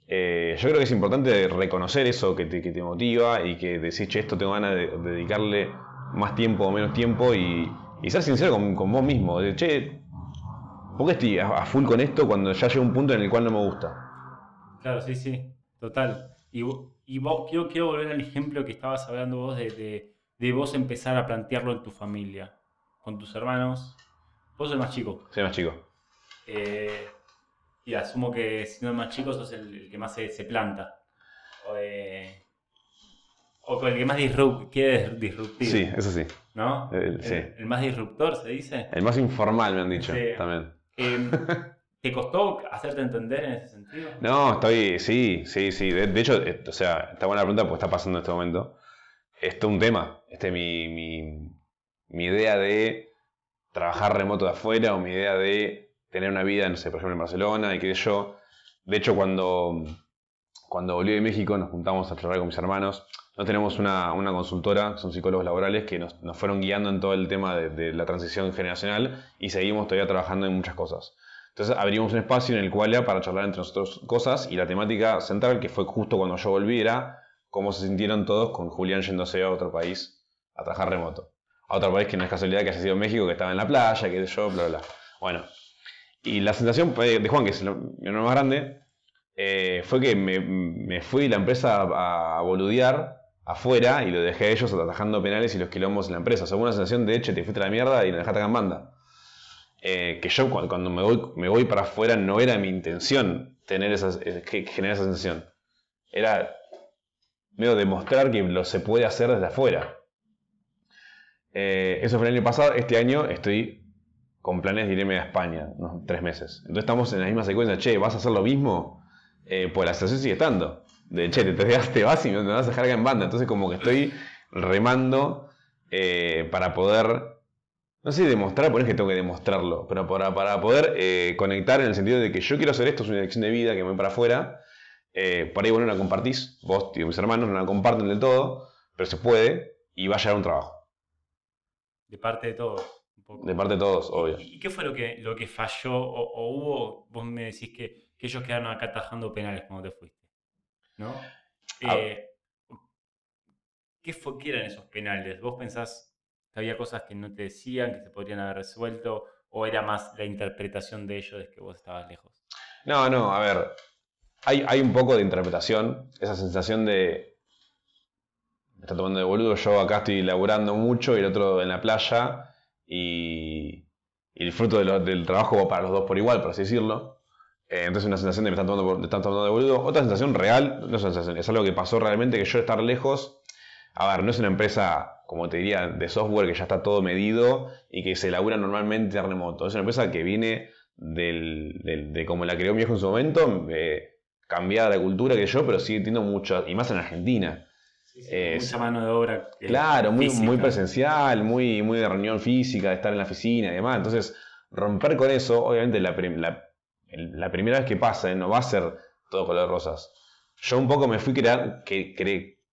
Eh, yo creo que es importante reconocer eso que te, que te motiva y que decís, che, esto tengo ganas de, de dedicarle más tiempo o menos tiempo y, ser sincero con, vos mismo. De, ¿por qué estoy a, full con esto cuando ya llega un punto en el cual no me gusta? Claro, sí, sí, total. Y, y vos, quiero, quiero volver al ejemplo que estabas hablando vos de, de, de vos empezar a plantearlo en tu familia, con tus hermanos. Vos sos el más chico. Soy más chico. Eh, y asumo que siendo el más chico sos el, el que más se, se planta. O, eh, o con el que más disrup, quiere disruptir. Sí, eso sí. ¿No? El- el, sí. el más disruptor, se dice. El más informal me han dicho Sí. también. Eh, ¿Te costó hacerte entender en ese sentido? No, estoy, sí, sí, sí. De, hecho, o sea, está buena la pregunta porque está pasando en este momento. Esto es un tema. Este es mi, mi, idea de trabajar remoto de afuera o mi idea de tener una vida, no sé, por ejemplo, en Barcelona y qué yo. De hecho, cuando, cuando volví de México nos juntamos a charlar con mis hermanos. No tenemos una, una consultora, son psicólogos laborales que nos, nos fueron guiando en todo el tema de, la transición generacional y seguimos todavía trabajando en muchas cosas. Entonces abrimos un espacio en el cual era para charlar entre nosotros cosas y la temática central, que fue justo cuando yo volví, era cómo se sintieron todos con Julián yéndose a otro país a trabajar remoto. A otro país que no es casualidad que haya sido México, que estaba en la playa, que yo, bla, bla. Bueno, y la sensación de Juan, que es hermano más grande, eh, fue que me, me, fui la empresa a, a, boludear afuera y lo dejé a ellos atajando penales y los quilombos en la empresa. O sea, una sensación de, hecho, te fuiste a la mierda y me dejaste acá en banda. Eh, que yo cuando, me, voy, me voy para afuera no era mi intención tener esas, eh, generar esa sensación. Era medio demostrar que lo se puede hacer desde afuera. Eh, eso fue el año pasado. Este año estoy con planes de irme a España, unos tres meses. Entonces estamos en la misma secuencia. Che, ¿vas a hacer lo mismo? pues la sensación sigue estando. De che, te, te vas y me vas a dejar acá en banda. Entonces como que estoy remando para poder no sé demostrar, porque es que tengo que demostrarlo, pero para, para poder eh, conectar en el sentido de que yo quiero hacer esto, es una elección de vida que me voy para afuera, eh, por ahí bueno, no la compartís, vos y mis hermanos no la comparten del todo, pero se puede y va a llegar un trabajo. De parte de todos. De parte de todos, obvio. ¿Y qué fue lo que, lo que falló o, hubo? Vos me decís que, ellos quedaron acá atajando penales cuando te fuiste. ¿No? Eh, ¿qué, fue, ¿Qué eran esos penales? ¿Vos pensás había cosas que no te decían, que se podrían haber resuelto, o era más la interpretación de ellos de que vos estabas lejos? No, no, a ver, hay, hay un poco de interpretación, esa sensación de, me está tomando de boludo, yo acá estoy laburando mucho y el otro en la playa, y, el fruto del trabajo va para los dos por igual, por así decirlo. Eh, entonces una sensación de me están tomando, me están tomando de boludo. Otra sensación real, no es una sensación, es algo que pasó realmente, que yo estar lejos, a ver, no es una empresa como te diría, de software que ya está todo medido y que se elabora normalmente a remoto. Es una empresa que viene de como la creó mi viejo en su momento, eh, cambiada la cultura que yo, pero sigue teniendo mucho, y más en Argentina. mucha mano de obra. claro, muy, muy, presencial, muy, muy de reunión física, de estar en la oficina y demás. Entonces, romper con eso, obviamente la, la, primera vez que pasa, no va a ser todo color de rosas. Yo un poco me fui crear, que,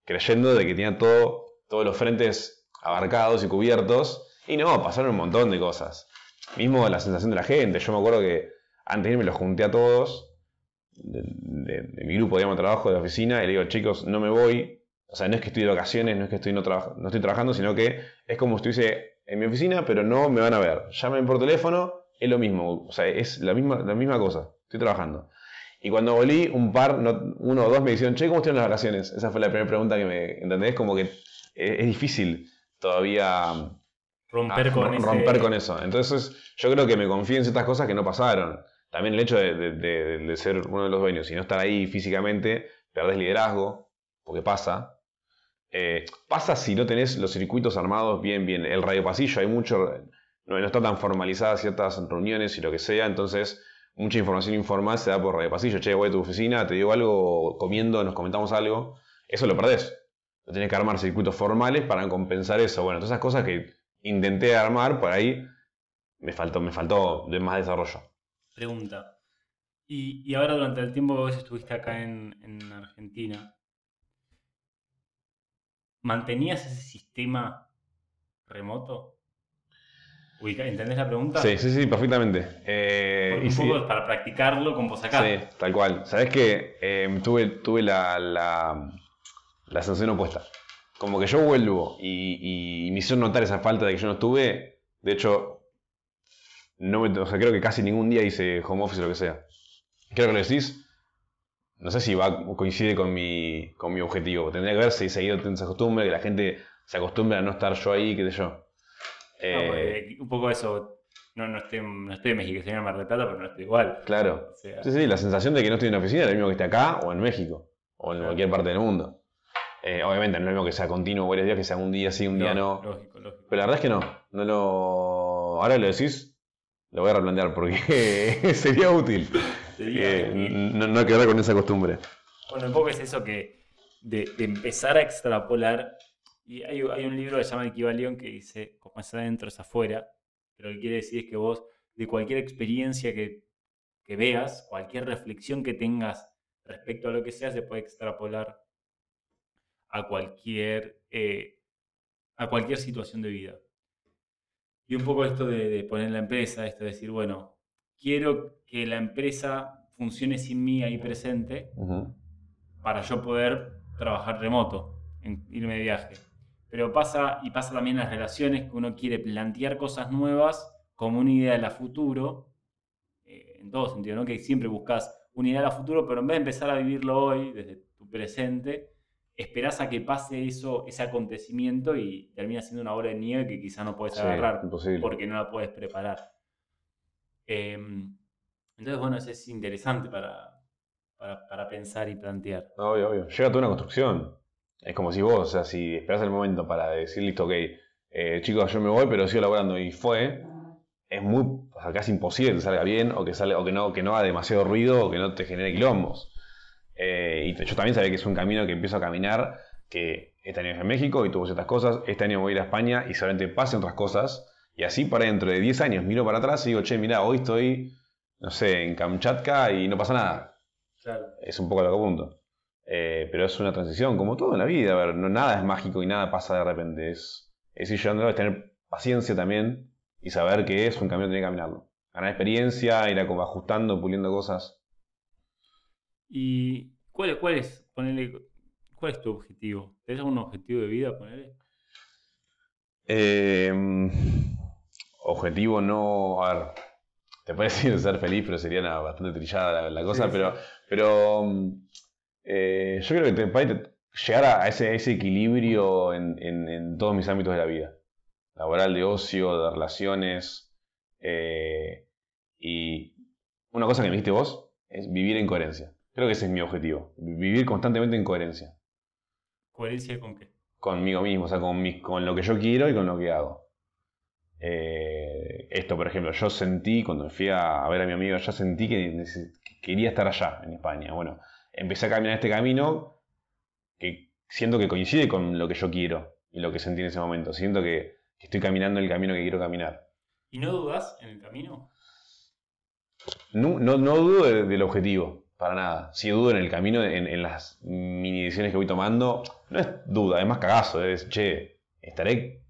creyendo de que tenía todo todos los frentes abarcados y cubiertos. Y no, pasaron un montón de cosas. Mismo la sensación de la gente. Yo me acuerdo que antes de irme los junté a todos, de, mi grupo, digamos, de trabajo, de oficina, y le digo, chicos, no me voy. O sea, no es que estoy de vacaciones, no es que estoy no, no estoy trabajando, sino que es como si estuviese en mi oficina, pero no me van a ver. Llamen por teléfono, es lo mismo. O sea, es la misma, la misma cosa. Estoy trabajando. Y cuando volví, un par, uno o dos me dijeron, che, ¿cómo estuvieron las vacaciones? Esa fue la primera pregunta que me, ¿entendés? Como que es, difícil todavía romper, con, romper con eso. Entonces yo creo que me confío en ciertas cosas que no pasaron. También el hecho de, ser uno de los dueños y no estar ahí físicamente, perdés liderazgo, porque pasa. Eh, pasa si no tenés los circuitos armados bien, bien. El radio pasillo, hay mucho, no, está tan formalizadas ciertas reuniones y lo que sea, entonces mucha información informal se da por radio pasillo. Che, voy a tu oficina, te digo algo, comiendo, nos comentamos algo. Eso lo perdés. Tienes que armar circuitos formales para compensar eso. Bueno, todas esas cosas que intenté armar, por ahí me faltó, me faltó más desarrollo. Pregunta. Y, ahora durante el tiempo que vos estuviste acá en, Argentina, ¿mantenías ese sistema remoto? ¿Entendés la pregunta? Sí, sí, sí, perfectamente. Eh, un poco para practicarlo con vos acá. Sí, tal cual. Sabes que eh, tuve, tuve la, la sensación opuesta. Como que yo vuelvo y, me hicieron notar esa falta de que yo no estuve. De hecho, no me, creo que casi ningún día hice home office o lo que sea. Creo que lo decís. No sé si va coincide con mi, con mi objetivo. Tendría que ver si seguido esa costumbre, que la gente se acostumbra a no estar yo ahí, qué sé yo. Eh, un poco eso. No, no, estoy, no estoy en México, estoy en Mar del Plata, pero no estoy igual. Claro. sí, sí, la sensación de que no estoy en la oficina es lo mismo que esté acá o en México o en cualquier parte del mundo. Eh, obviamente no es lo mismo que sea continuo varios días, que sea un día sí, un día no. Lógico, lógico. Pero la verdad es que no. no lo... Ahora lo decís, lo voy a replantear porque sería útil. Eh, no, no quedar con esa costumbre. Bueno, un poco es eso que de, empezar a extrapolar. Y hay, hay, un libro que se llama Equivalión que dice: como es adentro es afuera. Pero lo que quiere decir es que vos, de cualquier experiencia que, que veas, cualquier reflexión que tengas respecto a lo que sea, se puede extrapolar a cualquier, eh, a cualquier situación de vida. Y un poco esto de, poner la empresa, esto de decir, bueno, quiero que la empresa funcione sin mí ahí presente para yo poder trabajar remoto, irme de viaje. Pero pasa, y pasa también en las relaciones, que uno quiere plantear cosas nuevas como una idea de la futuro, eh, en todo sentido, ¿no? Que siempre buscas una idea de la futuro, pero en vez de empezar a vivirlo hoy, desde tu presente, esperás a que pase eso, ese acontecimiento y termina siendo una bola de nieve que quizá no puedes Sí, agarrar imposible. porque no la puedes preparar. Em, entonces, bueno, eso es interesante para, para, para pensar y plantear. Obvio, obvio. Llega toda una construcción. Es como si vos, o sea, si esperás el momento para decir, listo, ok, eh, chicos, yo me voy, pero sigo laburando y fue, es muy, o sea, casi imposible que salga bien o que, salga, o que, no, que no haga demasiado ruido o que no te genere quilombos. Eh, y yo también sabía que es un camino que empiezo a caminar, que este año es en México y tuvo ciertas cosas, este año voy a ir a España y seguramente pasen otras cosas. Y así para dentro de 10 años miro para atrás y digo, che, mira, hoy estoy, no sé, en Kamchatka y no pasa nada Claro. es un poco lo que apunto. Eh, pero es una transición, como todo en la vida. A ver, no, nada es mágico y nada pasa de repente. Es, es ir llevándolo, es tener paciencia también y saber que es un camino que tiene que caminarlo. Ganar experiencia, ir como ajustando, puliendo cosas. ¿Y cuál, cuál es, ponele, cuál es tu objetivo? ¿Tenés algún objetivo de vida, ponele? Eh, objetivo no. A ver, te puede decir ser feliz, pero sería una- bastante trillada la, la cosa. Sí, sí. pero mm, eh, yo creo que te, llegar a ese, ese equilibrio en, en- en todos mis ámbitos de la vida: laboral, de ocio, de relaciones. eh, y una cosa que me dijiste vos es vivir en coherencia. Creo que ese es mi objetivo: vivir constantemente en coherencia ¿Coherencia con qué? conmigo mismo, o sea, con, mi- con lo que yo quiero y con lo que hago. Eh, esto, por ejemplo, yo sentí, cuando fui a, ver a mi amigo, yo sentí que, que quería estar allá, en España. Bueno, empecé a caminar este camino que siento que coincide con lo que yo quiero y lo que sentí en ese momento. Siento que, que estoy caminando el camino que quiero caminar. ¿Y no dudas en el camino? No, no, no dudo de- del objetivo, para nada. Sí dudo en el camino, en, en las mini decisiones que voy tomando. No es duda, es más cagazo. Es, che, estaré,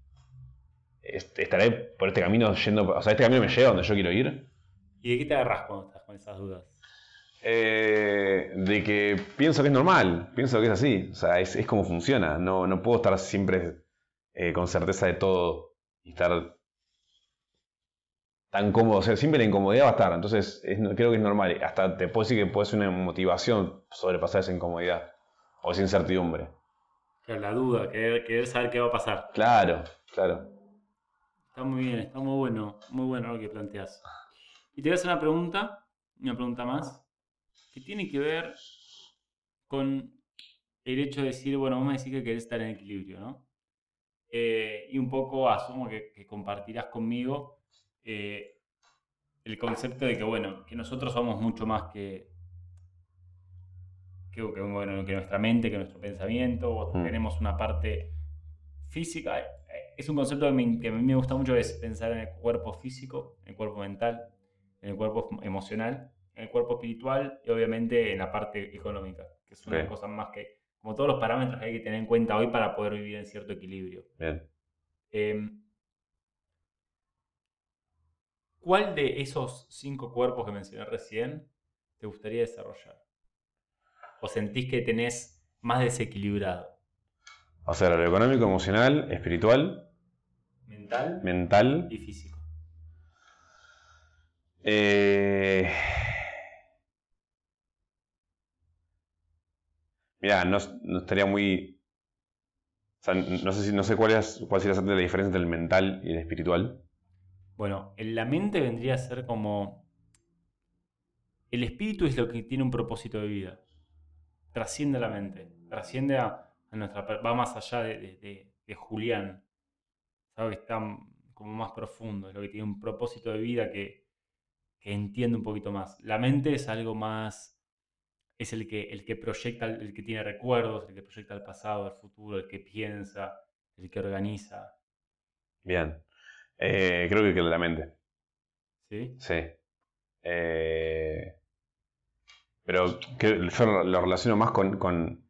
est- estaré por este camino yendo. O sea, este camino me lleva donde yo quiero ir. ¿Y de qué te agarras cuando estás con esas dudas? Eh, de que pienso que es normal, pienso que es así. O sea, es, es como funciona. No, no puedo estar siempre eh, con certeza de todo y estar tan cómodo. O sea, siempre la incomodidad va a estar. Entonces, es- creo que es normal. Hasta te puedo decir que puede ser una motivación sobrepasar esa incomodidad o esa incertidumbre. Claro, la duda, querer, querer saber qué va a pasar. Claro, claro. Está muy bien, está muy bueno, muy bueno lo que planteas. Y te voy a hacer una pregunta, una pregunta más, que tiene que ver con el hecho de decir, bueno, vos me decís que querés estar en equilibrio, ¿no? Eh, y un poco asumo que, que compartirás conmigo eh, el concepto de que, bueno, que nosotros somos mucho más que, que, que, bueno, que nuestra mente, que nuestro pensamiento, o Mm. tenemos una parte física. Es un concepto que, me- que a mí me gusta mucho, es pensar en el cuerpo físico, en el cuerpo mental, en el cuerpo emocional, en el cuerpo espiritual y obviamente en la parte económica, que es una de las Ok. cosas más que, como todos los parámetros que hay que tener en cuenta hoy para poder vivir en cierto equilibrio. Bien. Eh, ¿Cuál de esos cinco cuerpos que mencioné recién te gustaría desarrollar? ¿O sentís que tenés más desequilibrado? O sea, lo económico, emocional, espiritual, Mental mental. y físico. Eh... Mira, no, estaría muy. O sea, no sé si no sé cuál es cuál sería la diferencia entre el mental y el espiritual. Bueno, en la mente vendría a ser como... El espíritu es lo que tiene un propósito de vida. Trasciende a la mente. Trasciende a, nuestra... Va más allá de, de- de- de Julián. ¿Sabes? Está como más profundo. Es lo que tiene un propósito de vida que entiende un poquito más. La mente es algo más... Es el que, el que proyecta, el que tiene recuerdos, el que proyecta el pasado, el futuro, el que piensa, el que organiza. Bien. Eh, creo que la mente. ¿Sí? Sí. Eh, pero que yo lo relaciono más con, con-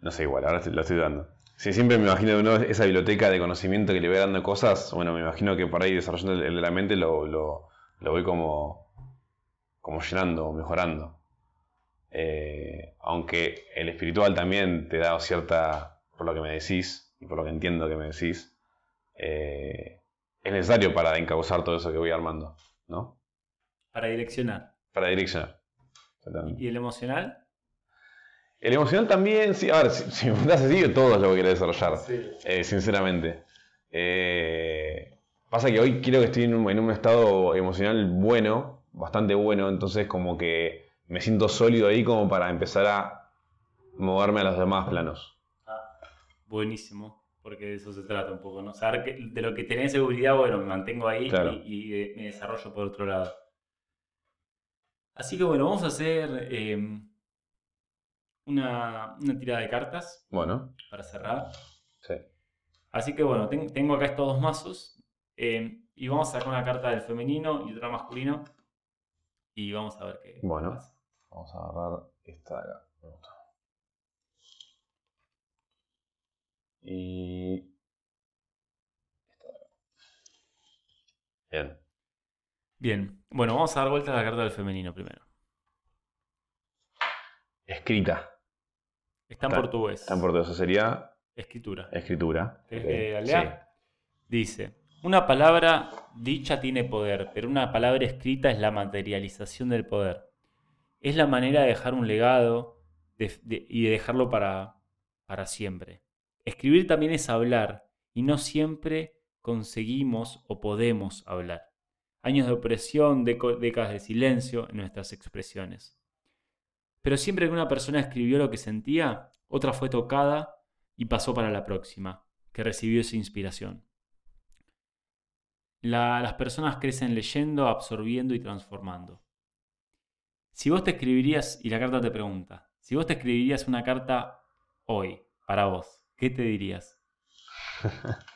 No sé, igual, ahora lo estoy dando. Si siempre me imagino uno esa biblioteca de conocimiento que le voy dando cosas, bueno, me imagino que por ahí desarrollando el, el de la mente lo, lo- lo voy como, como llenando, mejorando. Eh, aunque el espiritual también te da cierta, por lo que me decís, y por lo que entiendo que me decís, eh, es necesario para encauzar todo eso que voy armando, ¿no? Para direccionar. Para direccionar. ¿Y el emocional? El emocional también, sí, a ver, si, me preguntas así, todo es lo que quiero desarrollar, eh, sinceramente. Eh, pasa que hoy quiero que estoy en un, estado emocional bueno, bastante bueno, entonces como que me siento sólido ahí como para empezar a moverme a los demás planos. Ah, buenísimo, porque de eso se trata un poco, ¿no? Saber que de lo que tenés seguridad, bueno, me mantengo ahí y, eh, me desarrollo por otro lado. Así que bueno, vamos a hacer una, tirada de cartas. Bueno. Para cerrar. Sí. Así que bueno, tengo acá estos dos mazos. Eh, y vamos a sacar una carta del femenino y otra masculino. Y vamos a ver qué. Bueno. Vamos a agarrar esta de acá. Y. Esta de acá. Bien. Bien. Bueno, vamos a dar vuelta a la carta del femenino primero. Escrita. Está en portugués. Está en portugués. Eso sería. Escritura. Escritura. Dice: Una palabra dicha tiene poder, pero una palabra escrita es la materialización del poder. Es la manera de dejar un legado y de dejarlo para, para siempre. Escribir también es hablar, y no siempre conseguimos o podemos hablar. Años de opresión, décadas de silencio en nuestras expresiones. Pero siempre que una persona escribió lo que sentía, otra fue tocada y pasó para la próxima, que recibió esa inspiración. Las personas crecen leyendo, absorbiendo y transformando. Si vos te escribirías, y la carta te pregunta, si vos te escribirías una carta hoy, para vos, ¿qué te dirías?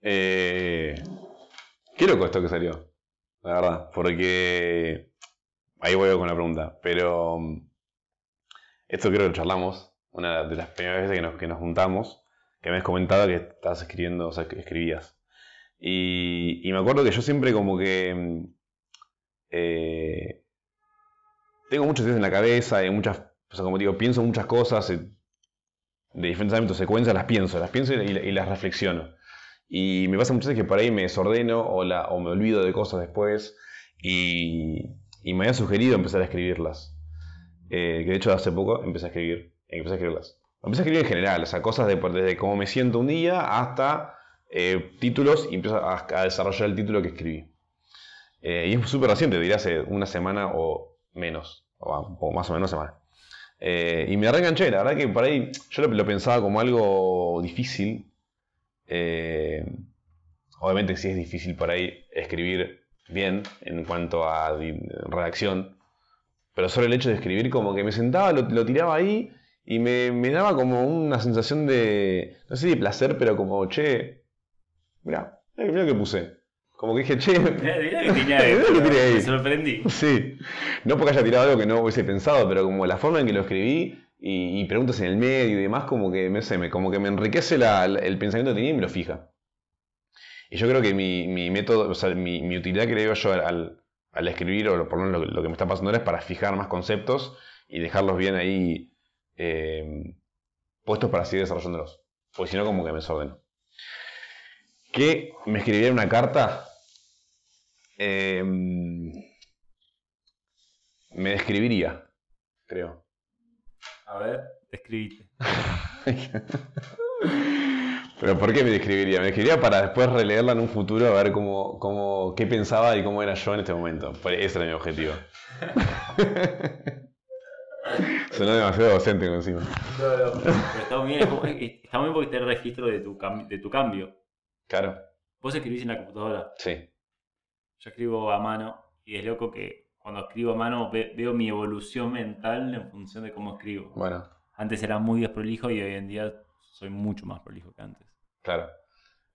eh, qué esto que salió, la verdad, porque ahí voy con la pregunta. Pero mm, esto creo que charlamos, una de las primeras veces que nos, que nos juntamos, que me has comentado que estabas escribiendo, o sea, que escribías. Y, me acuerdo que yo siempre como que... Mm, eh, tengo muchas ideas en la cabeza y muchas, como digo, pienso muchas cosas eh, de diferentes ámbitos, secuencias, las pienso, las pienso y, las reflexiono. Y me pasa muchas veces que por ahí me desordeno o, la, o me olvido de cosas después. Y, y me había sugerido empezar a escribirlas. Eh, que de hecho hace poco empecé a escribir, empecé a escribirlas. Empecé a escribir en general, o sea, cosas de, desde cómo me siento un día hasta eh, títulos y empiezo a, desarrollar el título que escribí. Eh, y es súper reciente, diría hace una semana o menos, o, más o menos semana. y me reenganché, la verdad que por ahí yo lo, pensaba como algo difícil. obviamente si es difícil por ahí escribir bien en cuanto a redacción, pero solo el hecho de escribir como que me sentaba, lo, tiraba ahí y me, daba como una sensación de, no sé de placer, pero como, che, mira, mira que puse. Como que dije, che, mira que ahí. Me sorprendí. Sí, no porque haya tirado algo que no hubiese pensado, pero como la forma en que lo escribí y, preguntas en el medio y demás, como que me, sé, me, como que me enriquece el pensamiento que tenía y me lo fija. Y yo creo que mi, método, o sea, mi, utilidad que le digo yo al, escribir, o por lo menos lo, que me está pasando ahora, es para fijar más conceptos y dejarlos bien ahí eh, puestos para seguir desarrollándolos. Porque si no, como que me desordeno. ¿Qué me escribiría una carta? Em, me describiría, creo. A ver, describite. ¿Pero por qué me describiría? Me describiría para después releerla en un futuro a ver cómo, cómo, qué pensaba y cómo era yo en este momento. Ese era mi objetivo. Sonó demasiado docente encima. No, no. Pero está muy bien, está muy bien porque está el registro de tu, de tu cambio. Claro. ¿Vos escribís en la computadora? Sí. Yo escribo a mano y es loco que cuando escribo a mano veo mi evolución mental en función de cómo escribo. Bueno. Antes era muy desprolijo y hoy en día soy mucho más prolijo que antes. Claro.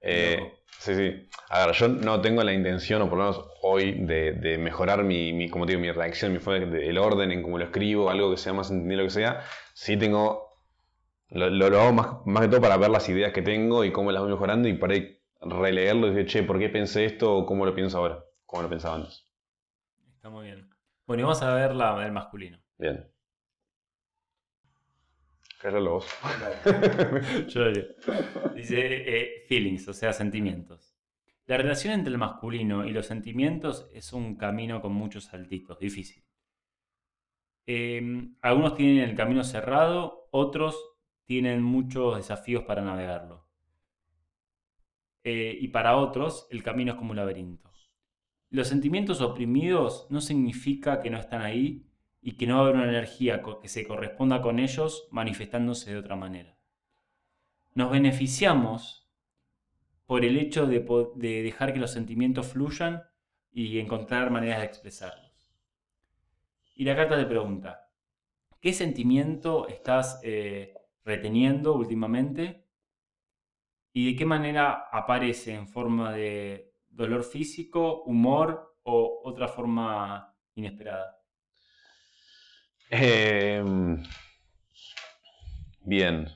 Eh, sí, sí. A ver, yo no tengo la intención, o por lo menos hoy, de, mejorar mi, como digo, mi reacción, mi forma de, el orden en cómo lo escribo, algo que sea más entendido, lo que sea. Sí tengo. Lo, lo, hago más, más, que todo para ver las ideas que tengo y cómo las voy mejorando y para releerlo y decir, che, ¿por qué pensé esto o cómo lo pienso ahora? ¿Cómo lo pensaba antes? Está muy bien. Bueno, y vamos a ver la, el masculino. Bien. Vos. Yo lo. Dice eh, feelings, o sea, sentimientos. La relación entre el masculino y los sentimientos es un camino con muchos saltitos, difícil. Eh, algunos tienen el camino cerrado, otros tienen muchos desafíos para navegarlo. Eh, y para otros, el camino es como un laberinto. Los sentimientos oprimidos no significa que no están ahí y que no va a haber una energía que se corresponda con ellos manifestándose de otra manera. Nos beneficiamos por el hecho de, de dejar que los sentimientos fluyan y encontrar maneras de expresarlos. Y la carta te pregunta, ¿qué sentimiento estás eh, reteniendo últimamente? ¿Y de qué manera aparece en forma de dolor físico, humor o otra forma inesperada? Em, bien.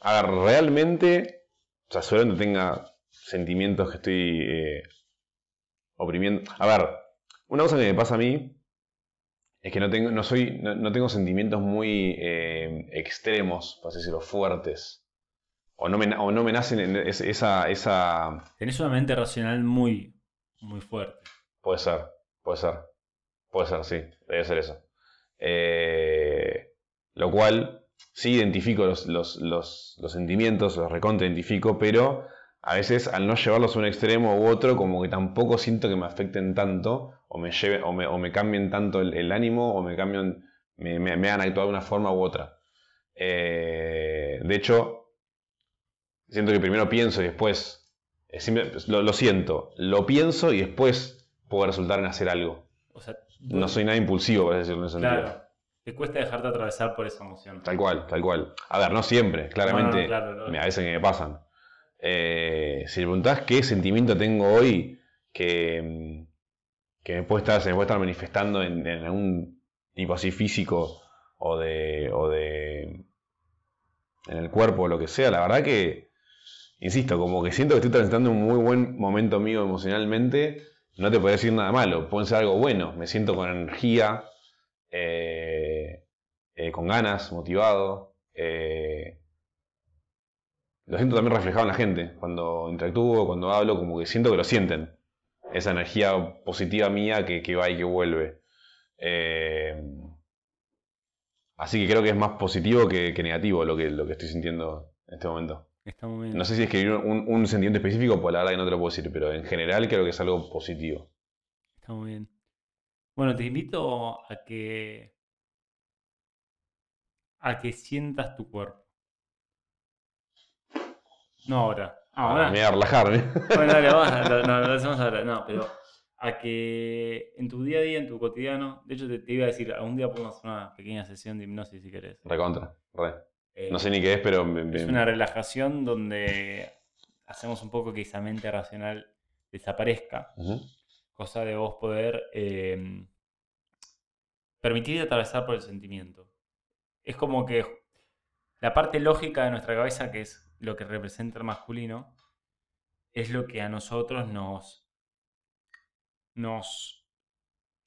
A ver, realmente, o sea, tenga sentimientos que estoy eh, oprimiendo. A ver, una cosa que me pasa a mí es que no tengo, no soy, no, tengo sentimientos muy eh, extremos, para decirlo, fuertes. O no me, no me nacen en esa, esa... Tenés una mente racional muy, muy fuerte. Puede ser, puede ser. Puede ser, sí, debe ser eso. Eh, lo cual, sí identifico los, los, los, los sentimientos, los recontra identifico, pero a veces al no llevarlos a un extremo u otro, como que tampoco siento que me afecten tanto, o me, lleven, o me, cambien tanto el, ánimo, o me cambian, me, me, hagan actuar de una forma u otra. Eh, de hecho, siento que primero pienso y después, eh, lo, siento, lo pienso y después puedo resultar en hacer algo. no soy nada impulsivo, por decirlo en ese claro. sentido. Te cuesta dejarte atravesar por esa emoción. Tal cual, tal cual. A ver, no siempre, claramente. a veces que me pasan. Eh, si me preguntás qué sentimiento tengo hoy que, que puede estar, se me puede estar manifestando en, algún tipo así físico o de, o de en el cuerpo o lo que sea, la verdad que, insisto, como que siento que estoy transitando un muy buen momento mío emocionalmente, no te puedo decir nada malo, puede ser algo bueno, me siento con energía, eh, eh, con ganas, motivado lo siento también reflejado en la gente. Cuando interactúo, cuando hablo, como que siento que lo sienten. Esa energía positiva mía que, va y que vuelve. Eh, así que creo que es más positivo que, negativo lo que, lo que estoy sintiendo en este momento. No sé si escribir un, un sentimiento específico, pues la verdad que no te lo puedo decir, pero en general creo que es algo positivo. Está muy bien. Bueno, te invito a que a que sientas tu cuerpo. No ahora. Ahora. Me voy a relajarme. Bueno, dale, vamos, lo, no, lo hacemos ahora. No, pero a que en tu día a día, en tu cotidiano, de hecho te, iba a decir, algún día podemos hacer una pequeña sesión de hipnosis si querés. Recontra, re. Eh, no sé ni qué es, pero... Es una relajación donde hacemos un poco que esa mente racional desaparezca. Cosa de vos poder eh, permitir atravesar por el sentimiento. Es como que la parte lógica de nuestra cabeza, que es lo que representa el masculino, es lo que a nosotros nos, nos,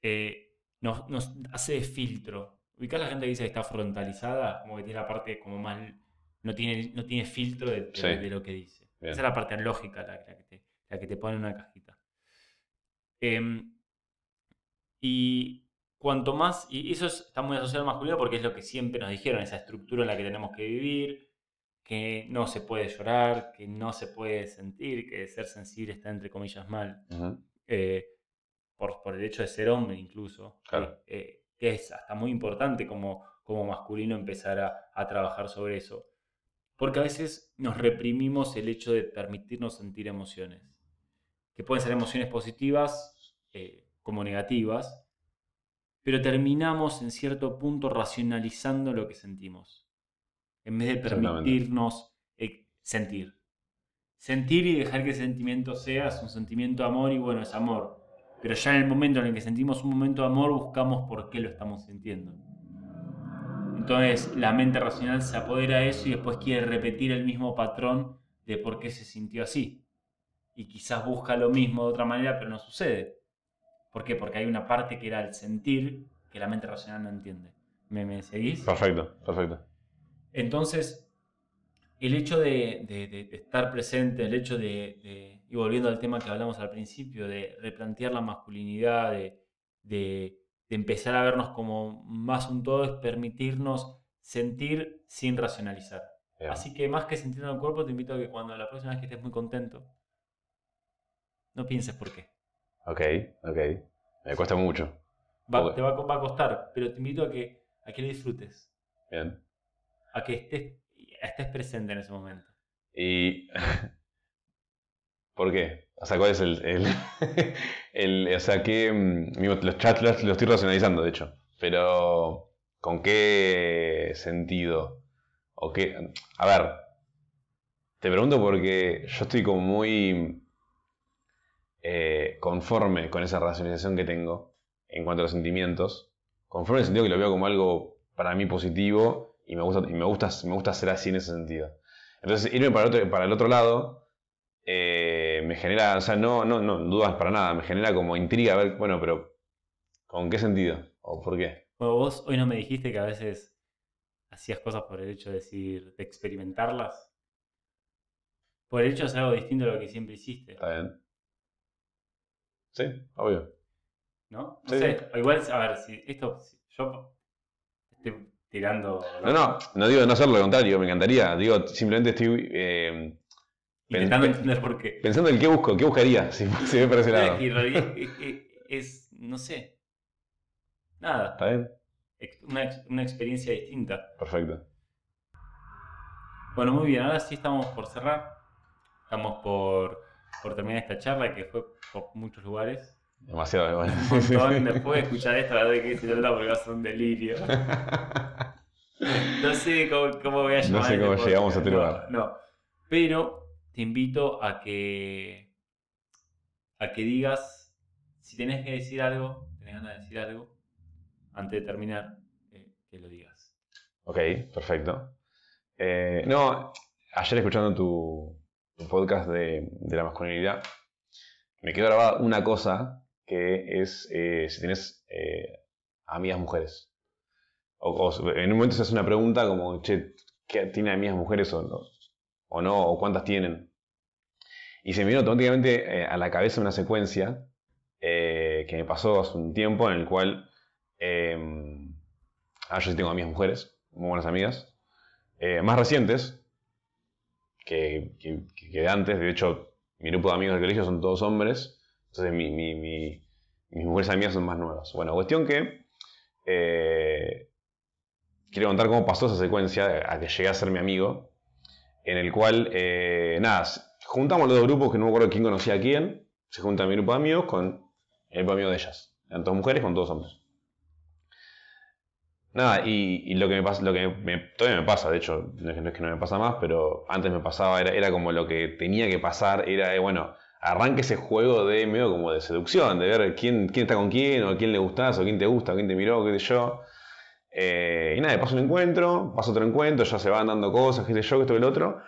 eh, nos, hace de filtro. Ubicás la gente que dice que está frontalizada, como que tiene la parte como más, no tiene, no tiene filtro de, lo que dice. Esa es la parte lógica, la, que, te, la que te pone en una cajita. Em, y cuanto más, y eso está muy asociado al masculino porque es lo que siempre nos dijeron, esa estructura en la que tenemos que vivir, que no se puede llorar, que no se puede sentir, que ser sensible está entre comillas mal, eh, por, por, el hecho de ser hombre incluso, eh, que es hasta muy importante como, como masculino empezar a, trabajar sobre eso. Porque a veces nos reprimimos el hecho de permitirnos sentir emociones, que pueden ser emociones positivas eh, como negativas, pero terminamos en cierto punto racionalizando lo que sentimos en vez de permitirnos eh, sentir. Sentir y dejar que el sentimiento sea un sentimiento de amor y bueno, es amor. Pero ya en el momento en el que sentimos un momento de amor, buscamos por qué lo estamos sintiendo. Entonces la mente racional se apodera de eso y después quiere repetir el mismo patrón de por qué se sintió así. Y quizás busca lo mismo de otra manera, pero no sucede. ¿Por qué? Porque hay una parte que era el sentir que la mente racional no entiende. ¿Me, me seguís? Perfecto, perfecto. Entonces, el hecho de, de- de- de estar presente, el hecho de, y volviendo al tema que hablamos al principio, de replantear la masculinidad, de, empezar a vernos como más un todo, es permitirnos sentir sin racionalizar. Bien. Así que más que sentir en el cuerpo, te invito a que cuando la próxima vez que estés muy contento, no pienses por qué. Ok, ok. Me cuesta mucho. Va. Te va, va a costar, pero te invito a que, a que lo disfrutes, Bien. A que estés, estés presente en ese momento. Y. ¿Por qué? O sea, ¿cuál es el. el, o sea, que. Los chats los, lo estoy racionalizando, de hecho. Pero. ¿Con qué sentido? ¿O qué? A ver. Te pregunto porque yo estoy como muy. eh, conforme con esa racionalización que tengo en cuanto a los sentimientos. Conforme en el sentido que lo veo como algo para mí positivo y me gusta, y me gusta, me gusta ser así en ese sentido. Entonces, irme para el otro, para el otro lado eh, me genera, o sea, no, no, no dudas para nada, me genera como intriga a ver, bueno, pero ¿con qué sentido? ¿O por qué? Bueno, vos hoy no me dijiste que a veces hacías cosas por el hecho de decir, de experimentarlas. Por el hecho de hacer algo distinto a lo que siempre hiciste, ¿Está bien? Sí, obvio. ¿no? No Sí, sé, sí. igual, a ver, si esto, si yo tirando... No, no, no digo no hacerlo, lo contrario, me encantaría. Digo, simplemente estoy eh, Intentando pen- entender por qué. pensando en qué busco, qué buscaría, si, si voy para ese lado. Y es, no sé, nada, ¿Está bien? una, una experiencia distinta. Perfecto. Bueno, muy bien, ahora sí estamos por cerrar. Estamos por, por terminar esta charla que fue por muchos lugares. Demasiado, bueno. Un montón. Después de escuchar esto, la verdad que se trata porque va a ser un delirio. No sé cómo, cómo voy a No llamar. sé este cómo llegamos a no, lugar. No, pero te invito a que a que digas si tenés que decir algo, tenés ganas de decir algo antes de terminar, eh, que lo digas. Ok, perfecto. Eh, no, ayer escuchando tu, tu podcast de, de la masculinidad, me quedó grabada una cosa que es eh, si tienes eh, amigas mujeres. O, en un momento se hace una pregunta como, che, ¿qué, ¿tiene amigas mujeres o no? ¿O no? ¿O cuántas tienen? Y se me vino automáticamente eh, a la cabeza una secuencia que me pasó hace un tiempo en el cual... em, ah, yo sí tengo amigas mujeres, muy buenas amigas. Más recientes que- que antes. De hecho, mi grupo de amigos del colegio son todos hombres. Entonces, mi- mi- mi- mis mujeres amigas son más nuevas. Bueno, cuestión que. eh, quiero contar cómo pasó esa secuencia a que llegué a ser mi amigo. En el cual, eh, nada, juntamos los dos grupos que no me acuerdo quién conocía a quién. Se junta mi grupo de amigos con el grupo de ellas. Eran todas mujeres con todos hombres. Nada, y, y lo que me pasa, lo que me, todavía me pasa, de hecho, no es, que, no es que no me pasa más, pero antes me pasaba, era, era como lo que tenía que pasar, era, eh, bueno, arranque ese juego de medio como de seducción, de ver quién, quién está con quién, o quién le gustás, o quién te gusta, o quién te miró, qué sé yo. Eh, y nada, pasa un encuentro, pasa otro encuentro, ya se van dando cosas, qué sé yo, esto y el otro.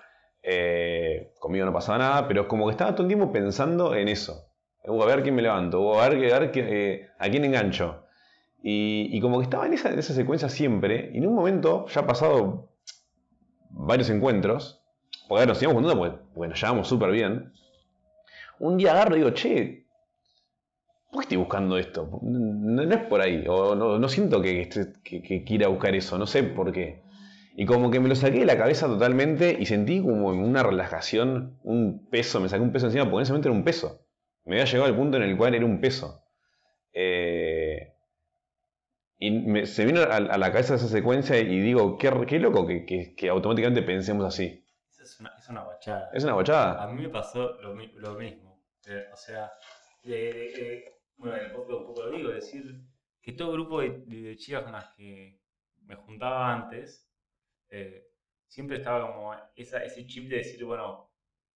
Eh, conmigo no pasaba nada, pero como que estaba todo el tiempo pensando en eso. Uh, a ver quién me levanto, o a ver, a, ver eh, a quién engancho. Y, como que estaba en esa, en esa secuencia siempre, y en un momento, ya ha pasado varios encuentros, porque ahora nos íbamos porque, porque nos llevamos súper bien, un día agarro y digo, che, ¿por qué estoy buscando esto? No, no es por ahí, o no, no siento que, esté- que, que quiera buscar eso, no sé por qué. Y como que me lo saqué de la cabeza totalmente y sentí como una relajación, un peso, me saqué un peso encima, porque en ese momento era un peso. Me había llegado al punto en el cual era un peso. Eh, y me- se vino a, a la cabeza esa secuencia y digo, qué, qué loco que, que- que automáticamente pensemos así. Es una, es una guachada. Es una bochada. A mí me pasó lo mismo. Eh, o sea, de, de- de- bueno, en el podcast un poco lo digo, decir que todo grupo de, de- de chicas con las que me juntaba antes, eh, siempre estaba como esa, ese chip de decir, bueno,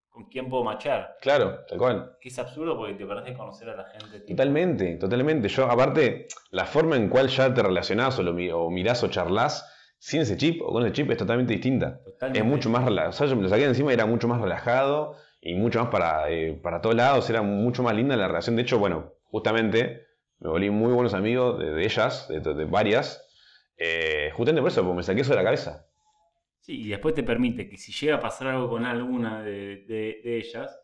¿con quién puedo machar? Claro, tal cual. Que es absurdo porque te de conocer a la gente. tipo, Totalmente, totalmente. Yo, aparte, la forma en cual ya te relacionás o, lo, o mirás o charlas sin ese chip o con ese chip es totalmente distinta. totalmente. Es mucho más relajado. O sea, yo me lo saqué de encima y era mucho más relajado y mucho más para, eh, para todos lados. Era mucho más linda la relación. De hecho, bueno, justamente me volví muy buenos amigos de, de ellas, de, de varias, eh, justamente por eso, porque me saqué eso de la cabeza. Sí, y después te permite que si llega a pasar algo con alguna de, de- de ellas,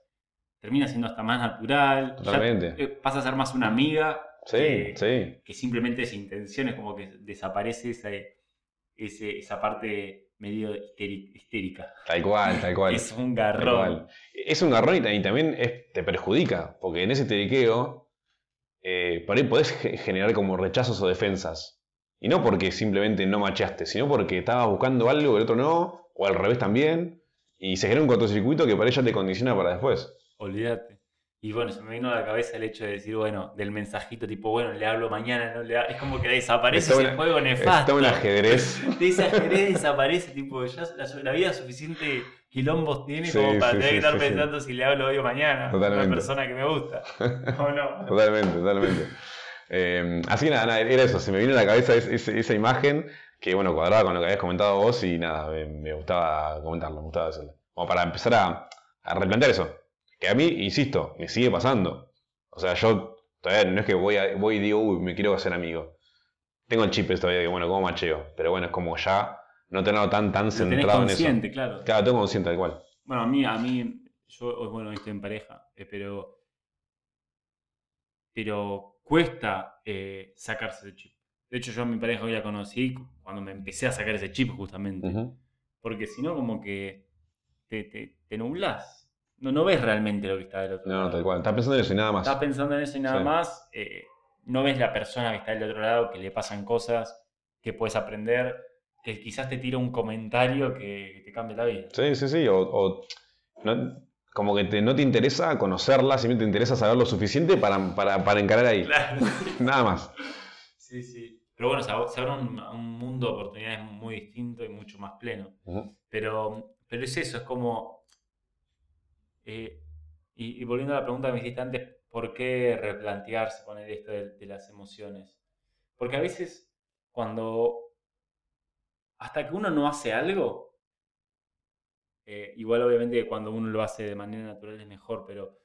termina siendo hasta más natural. Totalmente. pasa a ser más una amiga Sí, que, sí. que simplemente es intención, es como que desaparece esa, ese- esa parte medio histérica. Tal cual, tal cual. Es un garrón. Es un garrón y ta- y también es- te perjudica, porque en ese teriqueo, eh, por ahí podés ge- generar como rechazos o defensas. Y no porque simplemente no macheaste, sino porque estabas buscando algo que el otro no, o al revés también, y se genera un cortocircuito que para ella te condiciona para después. Olvídate. Y bueno, se me vino a la cabeza el hecho de decir, bueno, del mensajito tipo, bueno, le hablo mañana, no le ha- Es como que desaparece ese juego nefasto. Está un ajedrez. De ese ajedrez desaparece, tipo, ya la, la vida suficiente quilombos tiene Sí, como para sí, tener que estar sí, pensando si le hablo hoy o mañana a Totalmente. una persona que me gusta. ¿O no? Totalmente, totalmente. Eh, así que nada, nada, era eso, se me vino a la cabeza es- es- esa imagen que, bueno, cuadraba con lo que habías comentado vos y nada, me, me gustaba comentarlo, me gustaba decirlo. Como para empezar a, a replantear eso. Que a mí, insisto, me sigue pasando. O sea, yo todavía no es que voy, a- voy y digo, uy, me quiero hacer amigo. Tengo el chip todavía que, bueno, ¿cómo macheo? Pero bueno, es como ya no tenerlo tan, tan Lo tenés centrado en eso. consciente, claro. Claro, tengo consciente, tal cual. Bueno, a mí, a mí, yo, bueno, estoy en pareja, eh, pero, pero cuesta eh, sacarse ese chip. De hecho, yo a mi pareja hoy la conocí cuando me empecé a sacar ese chip justamente. Porque si no, como que te, te, te nublás. No, no ves realmente lo que está del otro No, lado. tal cual. Estás pensando en eso y nada más. Estás pensando en eso y nada Sí. más. eh, no ves la persona que está del otro lado, que le pasan cosas, que puedes aprender, que quizás te tira un comentario que, te cambie la vida. Sí, sí, sí. O, o no- como que te- no te interesa conocerla, simplemente te interesa saber lo suficiente para, para, para encarar ahí. Claro. Nada más. Sí, sí. Pero bueno, se, ab- se abre un, un mundo de oportunidades muy distinto y mucho más pleno. Pero, pero es eso, es como... eh, y, volviendo a la pregunta que me hiciste antes, ¿por qué replantearse, poner esto de, de las emociones? Porque a veces cuando... Hasta que uno no hace algo, eh, igual obviamente que cuando uno lo hace de manera natural es mejor, pero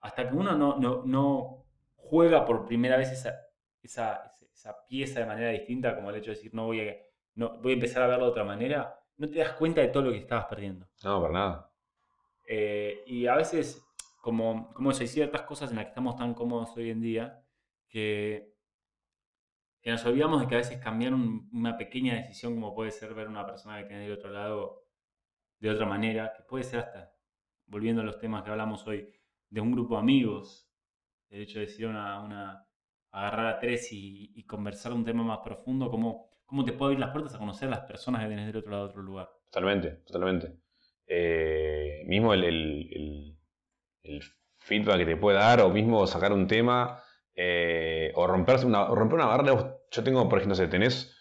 hasta que uno no, no, no juega por primera vez esa, esa, esa pieza de manera distinta, como el hecho de decir, no voy no, voy a empezar a verlo de otra manera, no te das cuenta de todo lo que estabas perdiendo. No, para nada. Eh, y a veces, como, como hay ciertas cosas en las que estamos tan cómodos hoy en día que, nos olvidamos de que a veces cambiar un- una pequeña decisión, como puede ser ver una persona que tiene del otro lado de otra manera, que puede ser hasta, volviendo a los temas que hablamos hoy, de un grupo de amigos, el hecho de decir una, agarrar a tres y, y conversar un tema más profundo, cómo, cómo te puede abrir las puertas a conocer a las personas que tenés del otro lado de otro lugar. Totalmente, totalmente. Eh, mismo el, el- el- feedback que te puede dar, o mismo sacar un tema, eh, o romperse una, romper una barrera. Yo tengo, por ejemplo, no sé, tenés,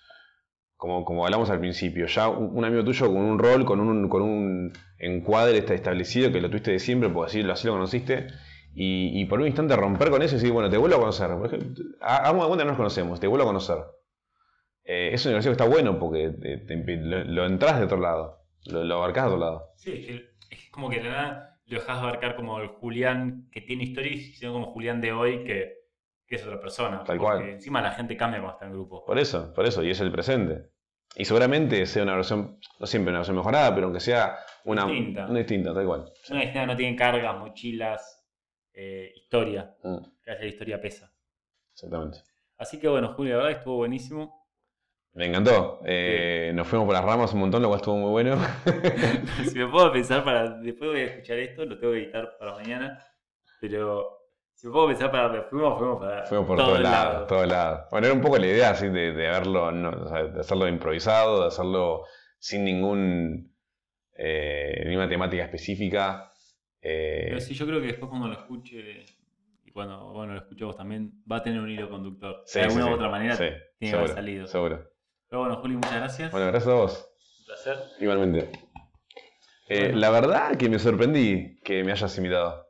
como, como hablamos al principio, ya un, amigo tuyo con un rol, con un, con un encuadre está establecido, que lo tuviste de siempre, por decirlo así, lo conociste, y, por un instante romper con eso y decir, bueno, te vuelvo a conocer. Por ejemplo, ha- hagamos de cuenta que no nos conocemos, te vuelvo a conocer. Eh, es un ejercicio que está bueno porque lo, lo entras de otro lado, lo, lo abarcás de otro lado. Sí, es, como que de nada lo dejas de abarcar como el Julián que tiene historia, sino como Julián de hoy que, que es otra persona. Tal cual. encima la gente cambia cuando está en grupo. Por eso, por eso, y es el presente. Y seguramente sea una versión, no siempre una versión mejorada, pero aunque sea una Distinta. una distinta, tal cual. Una distinta no tienen cargas, mochilas, eh, historia. Mm, Que hace la historia pesa. exactamente. Así que bueno, Julio, la verdad estuvo buenísimo. Me encantó. Eh, nos fuimos por las ramas un montón, lo cual estuvo muy bueno. si me puedo pensar para. Después voy a escuchar esto, lo tengo que editar para mañana. Pero si me puedo pensar para fuimos, fuimos para. Fuimos por todos lados, todos lados. Bueno, era un poco la idea así de, de haberlo, no, o sea, de hacerlo improvisado, de hacerlo sin ningún eh, ninguna temática específica. Eh, Pero sí, yo creo que después cuando lo escuche, y cuando bueno, lo escuché vos también, va a tener un hilo conductor. sí, de alguna sí. u otra manera Sí, tiene que haber salido. Seguro. Pero bueno, Juli, muchas gracias. Bueno, gracias a vos. Un placer. Igualmente. Eh, Bueno. La verdad que me sorprendí que me hayas invitado.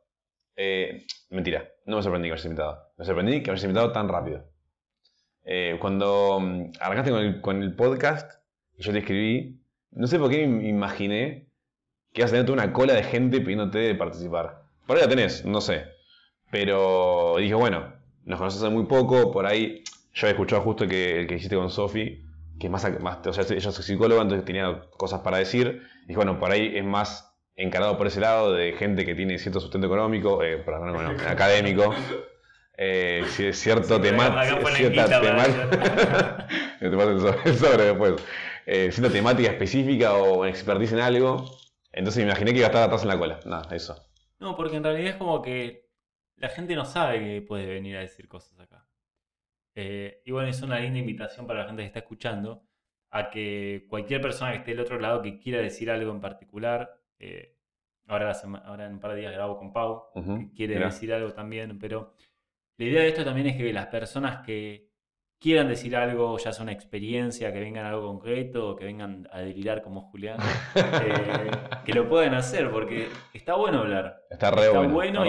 Eh, mentira, no me sorprendí que me hayas invitado. Me sorprendí que me hayas invitado tan rápido. Eh, cuando mm, arrancaste con el, con el podcast y yo te escribí, no sé por qué me imaginé que ibas a tener toda una cola de gente pidiéndote de participar. Por ahí la tenés, no sé. Pero dije, bueno, nos conoces hace muy poco, por ahí yo he escuchado justo que el que hiciste con Sofi, que más, más, o sea, ella es psicóloga, entonces tenía cosas para decir, y bueno, por ahí es más encarado por ese lado de gente que tiene cierto sustento económico, eh, perdón, bueno, académico, eh, cierto tema, cierta temática, después, eh, cierta temática específica o expertise en algo, entonces me imaginé que iba a estar atrás en la cola, nada, eso. No, porque en realidad es como que la gente no sabe que puede venir a decir cosas acá. Eh, y bueno, es una linda invitación para la gente que está escuchando a que cualquier persona que esté del otro lado que quiera decir algo en particular, eh, ahora, ahora en un par de días grabo con Pau, que quiere decir algo también, pero la idea de esto también es que las personas que quieran decir algo, ya sea una experiencia, que vengan a algo concreto, que vengan a delirar como Julián, eh, que lo puedan hacer, porque está bueno hablar. Está re bueno.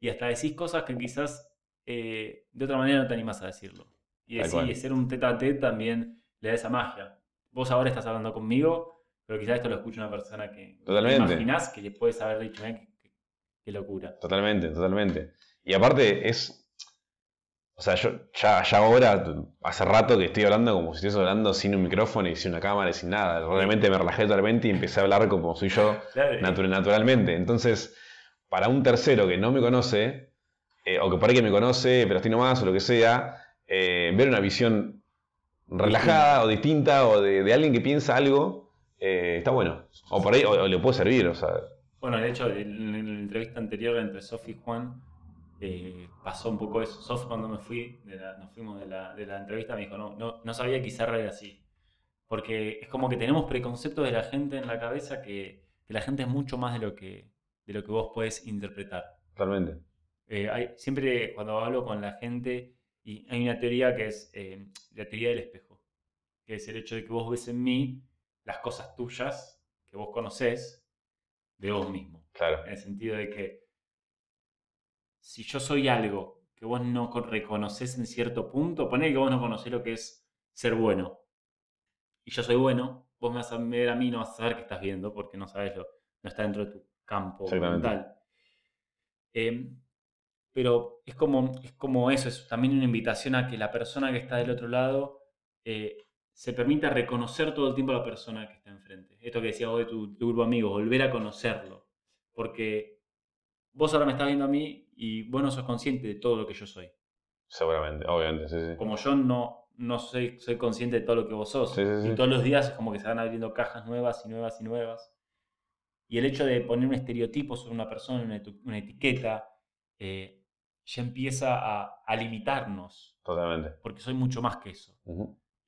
y, hasta decís cosas que quizás eh, de otra manera no te animas a decirlo. Y decir, ser un tete a también le da esa magia. Vos ahora estás hablando conmigo, pero quizás esto lo escucha una persona que totalmente. te imaginás que le puedes haber dicho, qué, locura. Totalmente, totalmente. Y aparte es, o sea, yo ya, ya ahora, hace rato que estoy hablando como si estuviese hablando sin un micrófono y sin una cámara y sin nada. Realmente me relajé totalmente y empecé a hablar como soy yo naturalmente. Entonces, para un tercero que no me conoce, eh, o que por ahí que me conoce, pero estoy nomás, o lo que sea, eh, ver una visión relajada o distinta o de, alguien que piensa algo, eh, está bueno. O por ahí o, le puede servir, o sea. Bueno, de hecho, en, en la entrevista anterior entre Sofi y Juan, pasó un poco eso. Sof cuando me fui, nos fuimos de la, entrevista, me dijo, no, no, no sabía que Izarra era así. Porque es como que tenemos preconceptos de la gente en la cabeza que, la gente es mucho más de lo que, de lo que vos puedes interpretar. Totalmente. Eh, hay, siempre cuando hablo con la gente, y hay una teoría que es eh, la teoría del espejo, que es el hecho de que vos ves en mí las cosas tuyas que vos conocés de vos mismo. Claro. En el sentido de que si yo soy algo que vos no reconoces en cierto punto, poné que vos no conocés lo que es ser bueno, y yo soy bueno, vos me vas a ver a mí, no vas a saber qué estás viendo, porque no sabes lo, no está dentro de tu campo mental. Em, pero es como, es como eso, es también una invitación a que la persona que está del otro lado eh, se permita reconocer todo el tiempo a la persona que está enfrente. Esto que decía vos de tu, tu grupo amigo, volver a conocerlo. Porque vos ahora me estás viendo a mí y vos no sos consciente de todo lo que yo soy. Seguramente, obviamente, sí, sí. Como yo no, no soy, soy consciente de todo lo que vos sos. y todos los días es como que se van abriendo cajas nuevas y nuevas y nuevas. Y el hecho de poner un estereotipo sobre una persona, una, etiqueta, eh, ya empieza a, limitarnos. Totalmente. Porque soy mucho más que eso.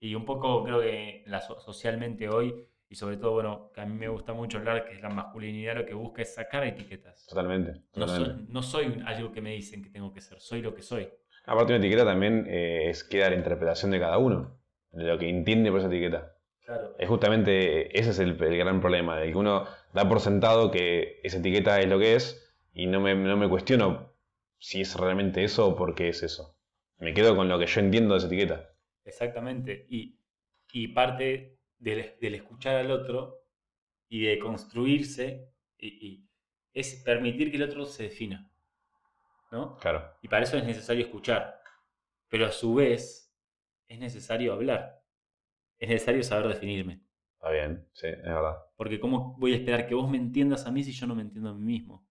Y un poco creo que la, socialmente hoy y sobre todo, bueno, que a mí me gusta mucho hablar, que es la masculinidad, lo que busca es sacar etiquetas. Totalmente. No, soy, algo que me dicen que tengo que ser, soy lo que soy. Aparte, una etiqueta también eh, es queda la interpretación de cada uno, de lo que entiende por esa etiqueta. Claro. Es justamente, ese es el, gran problema, de que uno da por sentado que esa etiqueta es lo que es y no me, no me cuestiono si es realmente eso o por qué es eso. Me quedo con lo que yo entiendo de esa etiqueta. Exactamente. Y, y parte del, escuchar al otro y de construirse y, es permitir que el otro se defina. ¿No? Claro. Y para eso es necesario escuchar. Pero a su vez es necesario hablar. Es necesario saber definirme. Está bien, sí, es verdad. Porque ¿cómo voy a esperar que vos me entiendas a mí si yo no me entiendo a mí mismo?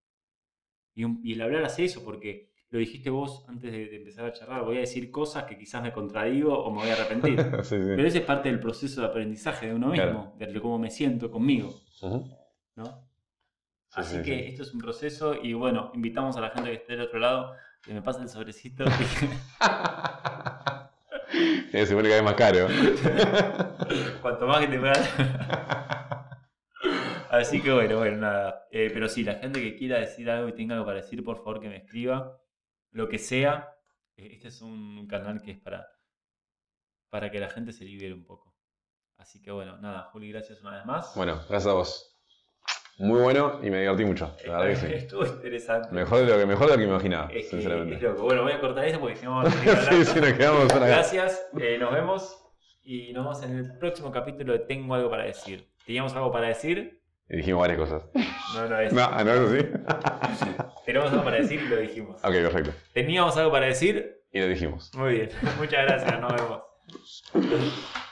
Y, y el hablar hace eso, porque lo dijiste vos antes de, empezar a charlar, voy a decir cosas que quizás me contradigo o me voy a arrepentir. Pero ese es parte del proceso de aprendizaje de uno mismo, de cómo me siento conmigo. ¿no? Así que esto es un proceso y bueno, invitamos a la gente que esté del otro lado que me pase el sobrecito. Se supone que es más caro. Cuanto más que te puedas. Así que bueno, bueno, nada. Eh, pero sí, la gente que quiera decir algo y tenga algo para decir, por favor que me escriba lo que sea, eh, este es un canal que es para, para que la gente se libere un poco. Así que bueno, nada, Juli, gracias una vez más. Bueno, gracias a vos. Muy bueno y me divertí mucho. La verdad que sí. Estuvo interesante. Mejor de lo que, mejor de lo que imaginaba, sinceramente. Es loco. Bueno, voy a cortar esto porque si no vamos a Sí, sí, nos quedamos Gracias, eh, nos vemos y nos vemos en el próximo capítulo de Tengo algo para decir. ¿Teníamos algo para decir? Y dijimos varias cosas. No, no es. No, no es así. Teníamos algo para decir y lo dijimos. Ok, perfecto. Teníamos algo para decir, Y lo dijimos. Muy bien, muchas gracias, nos vemos.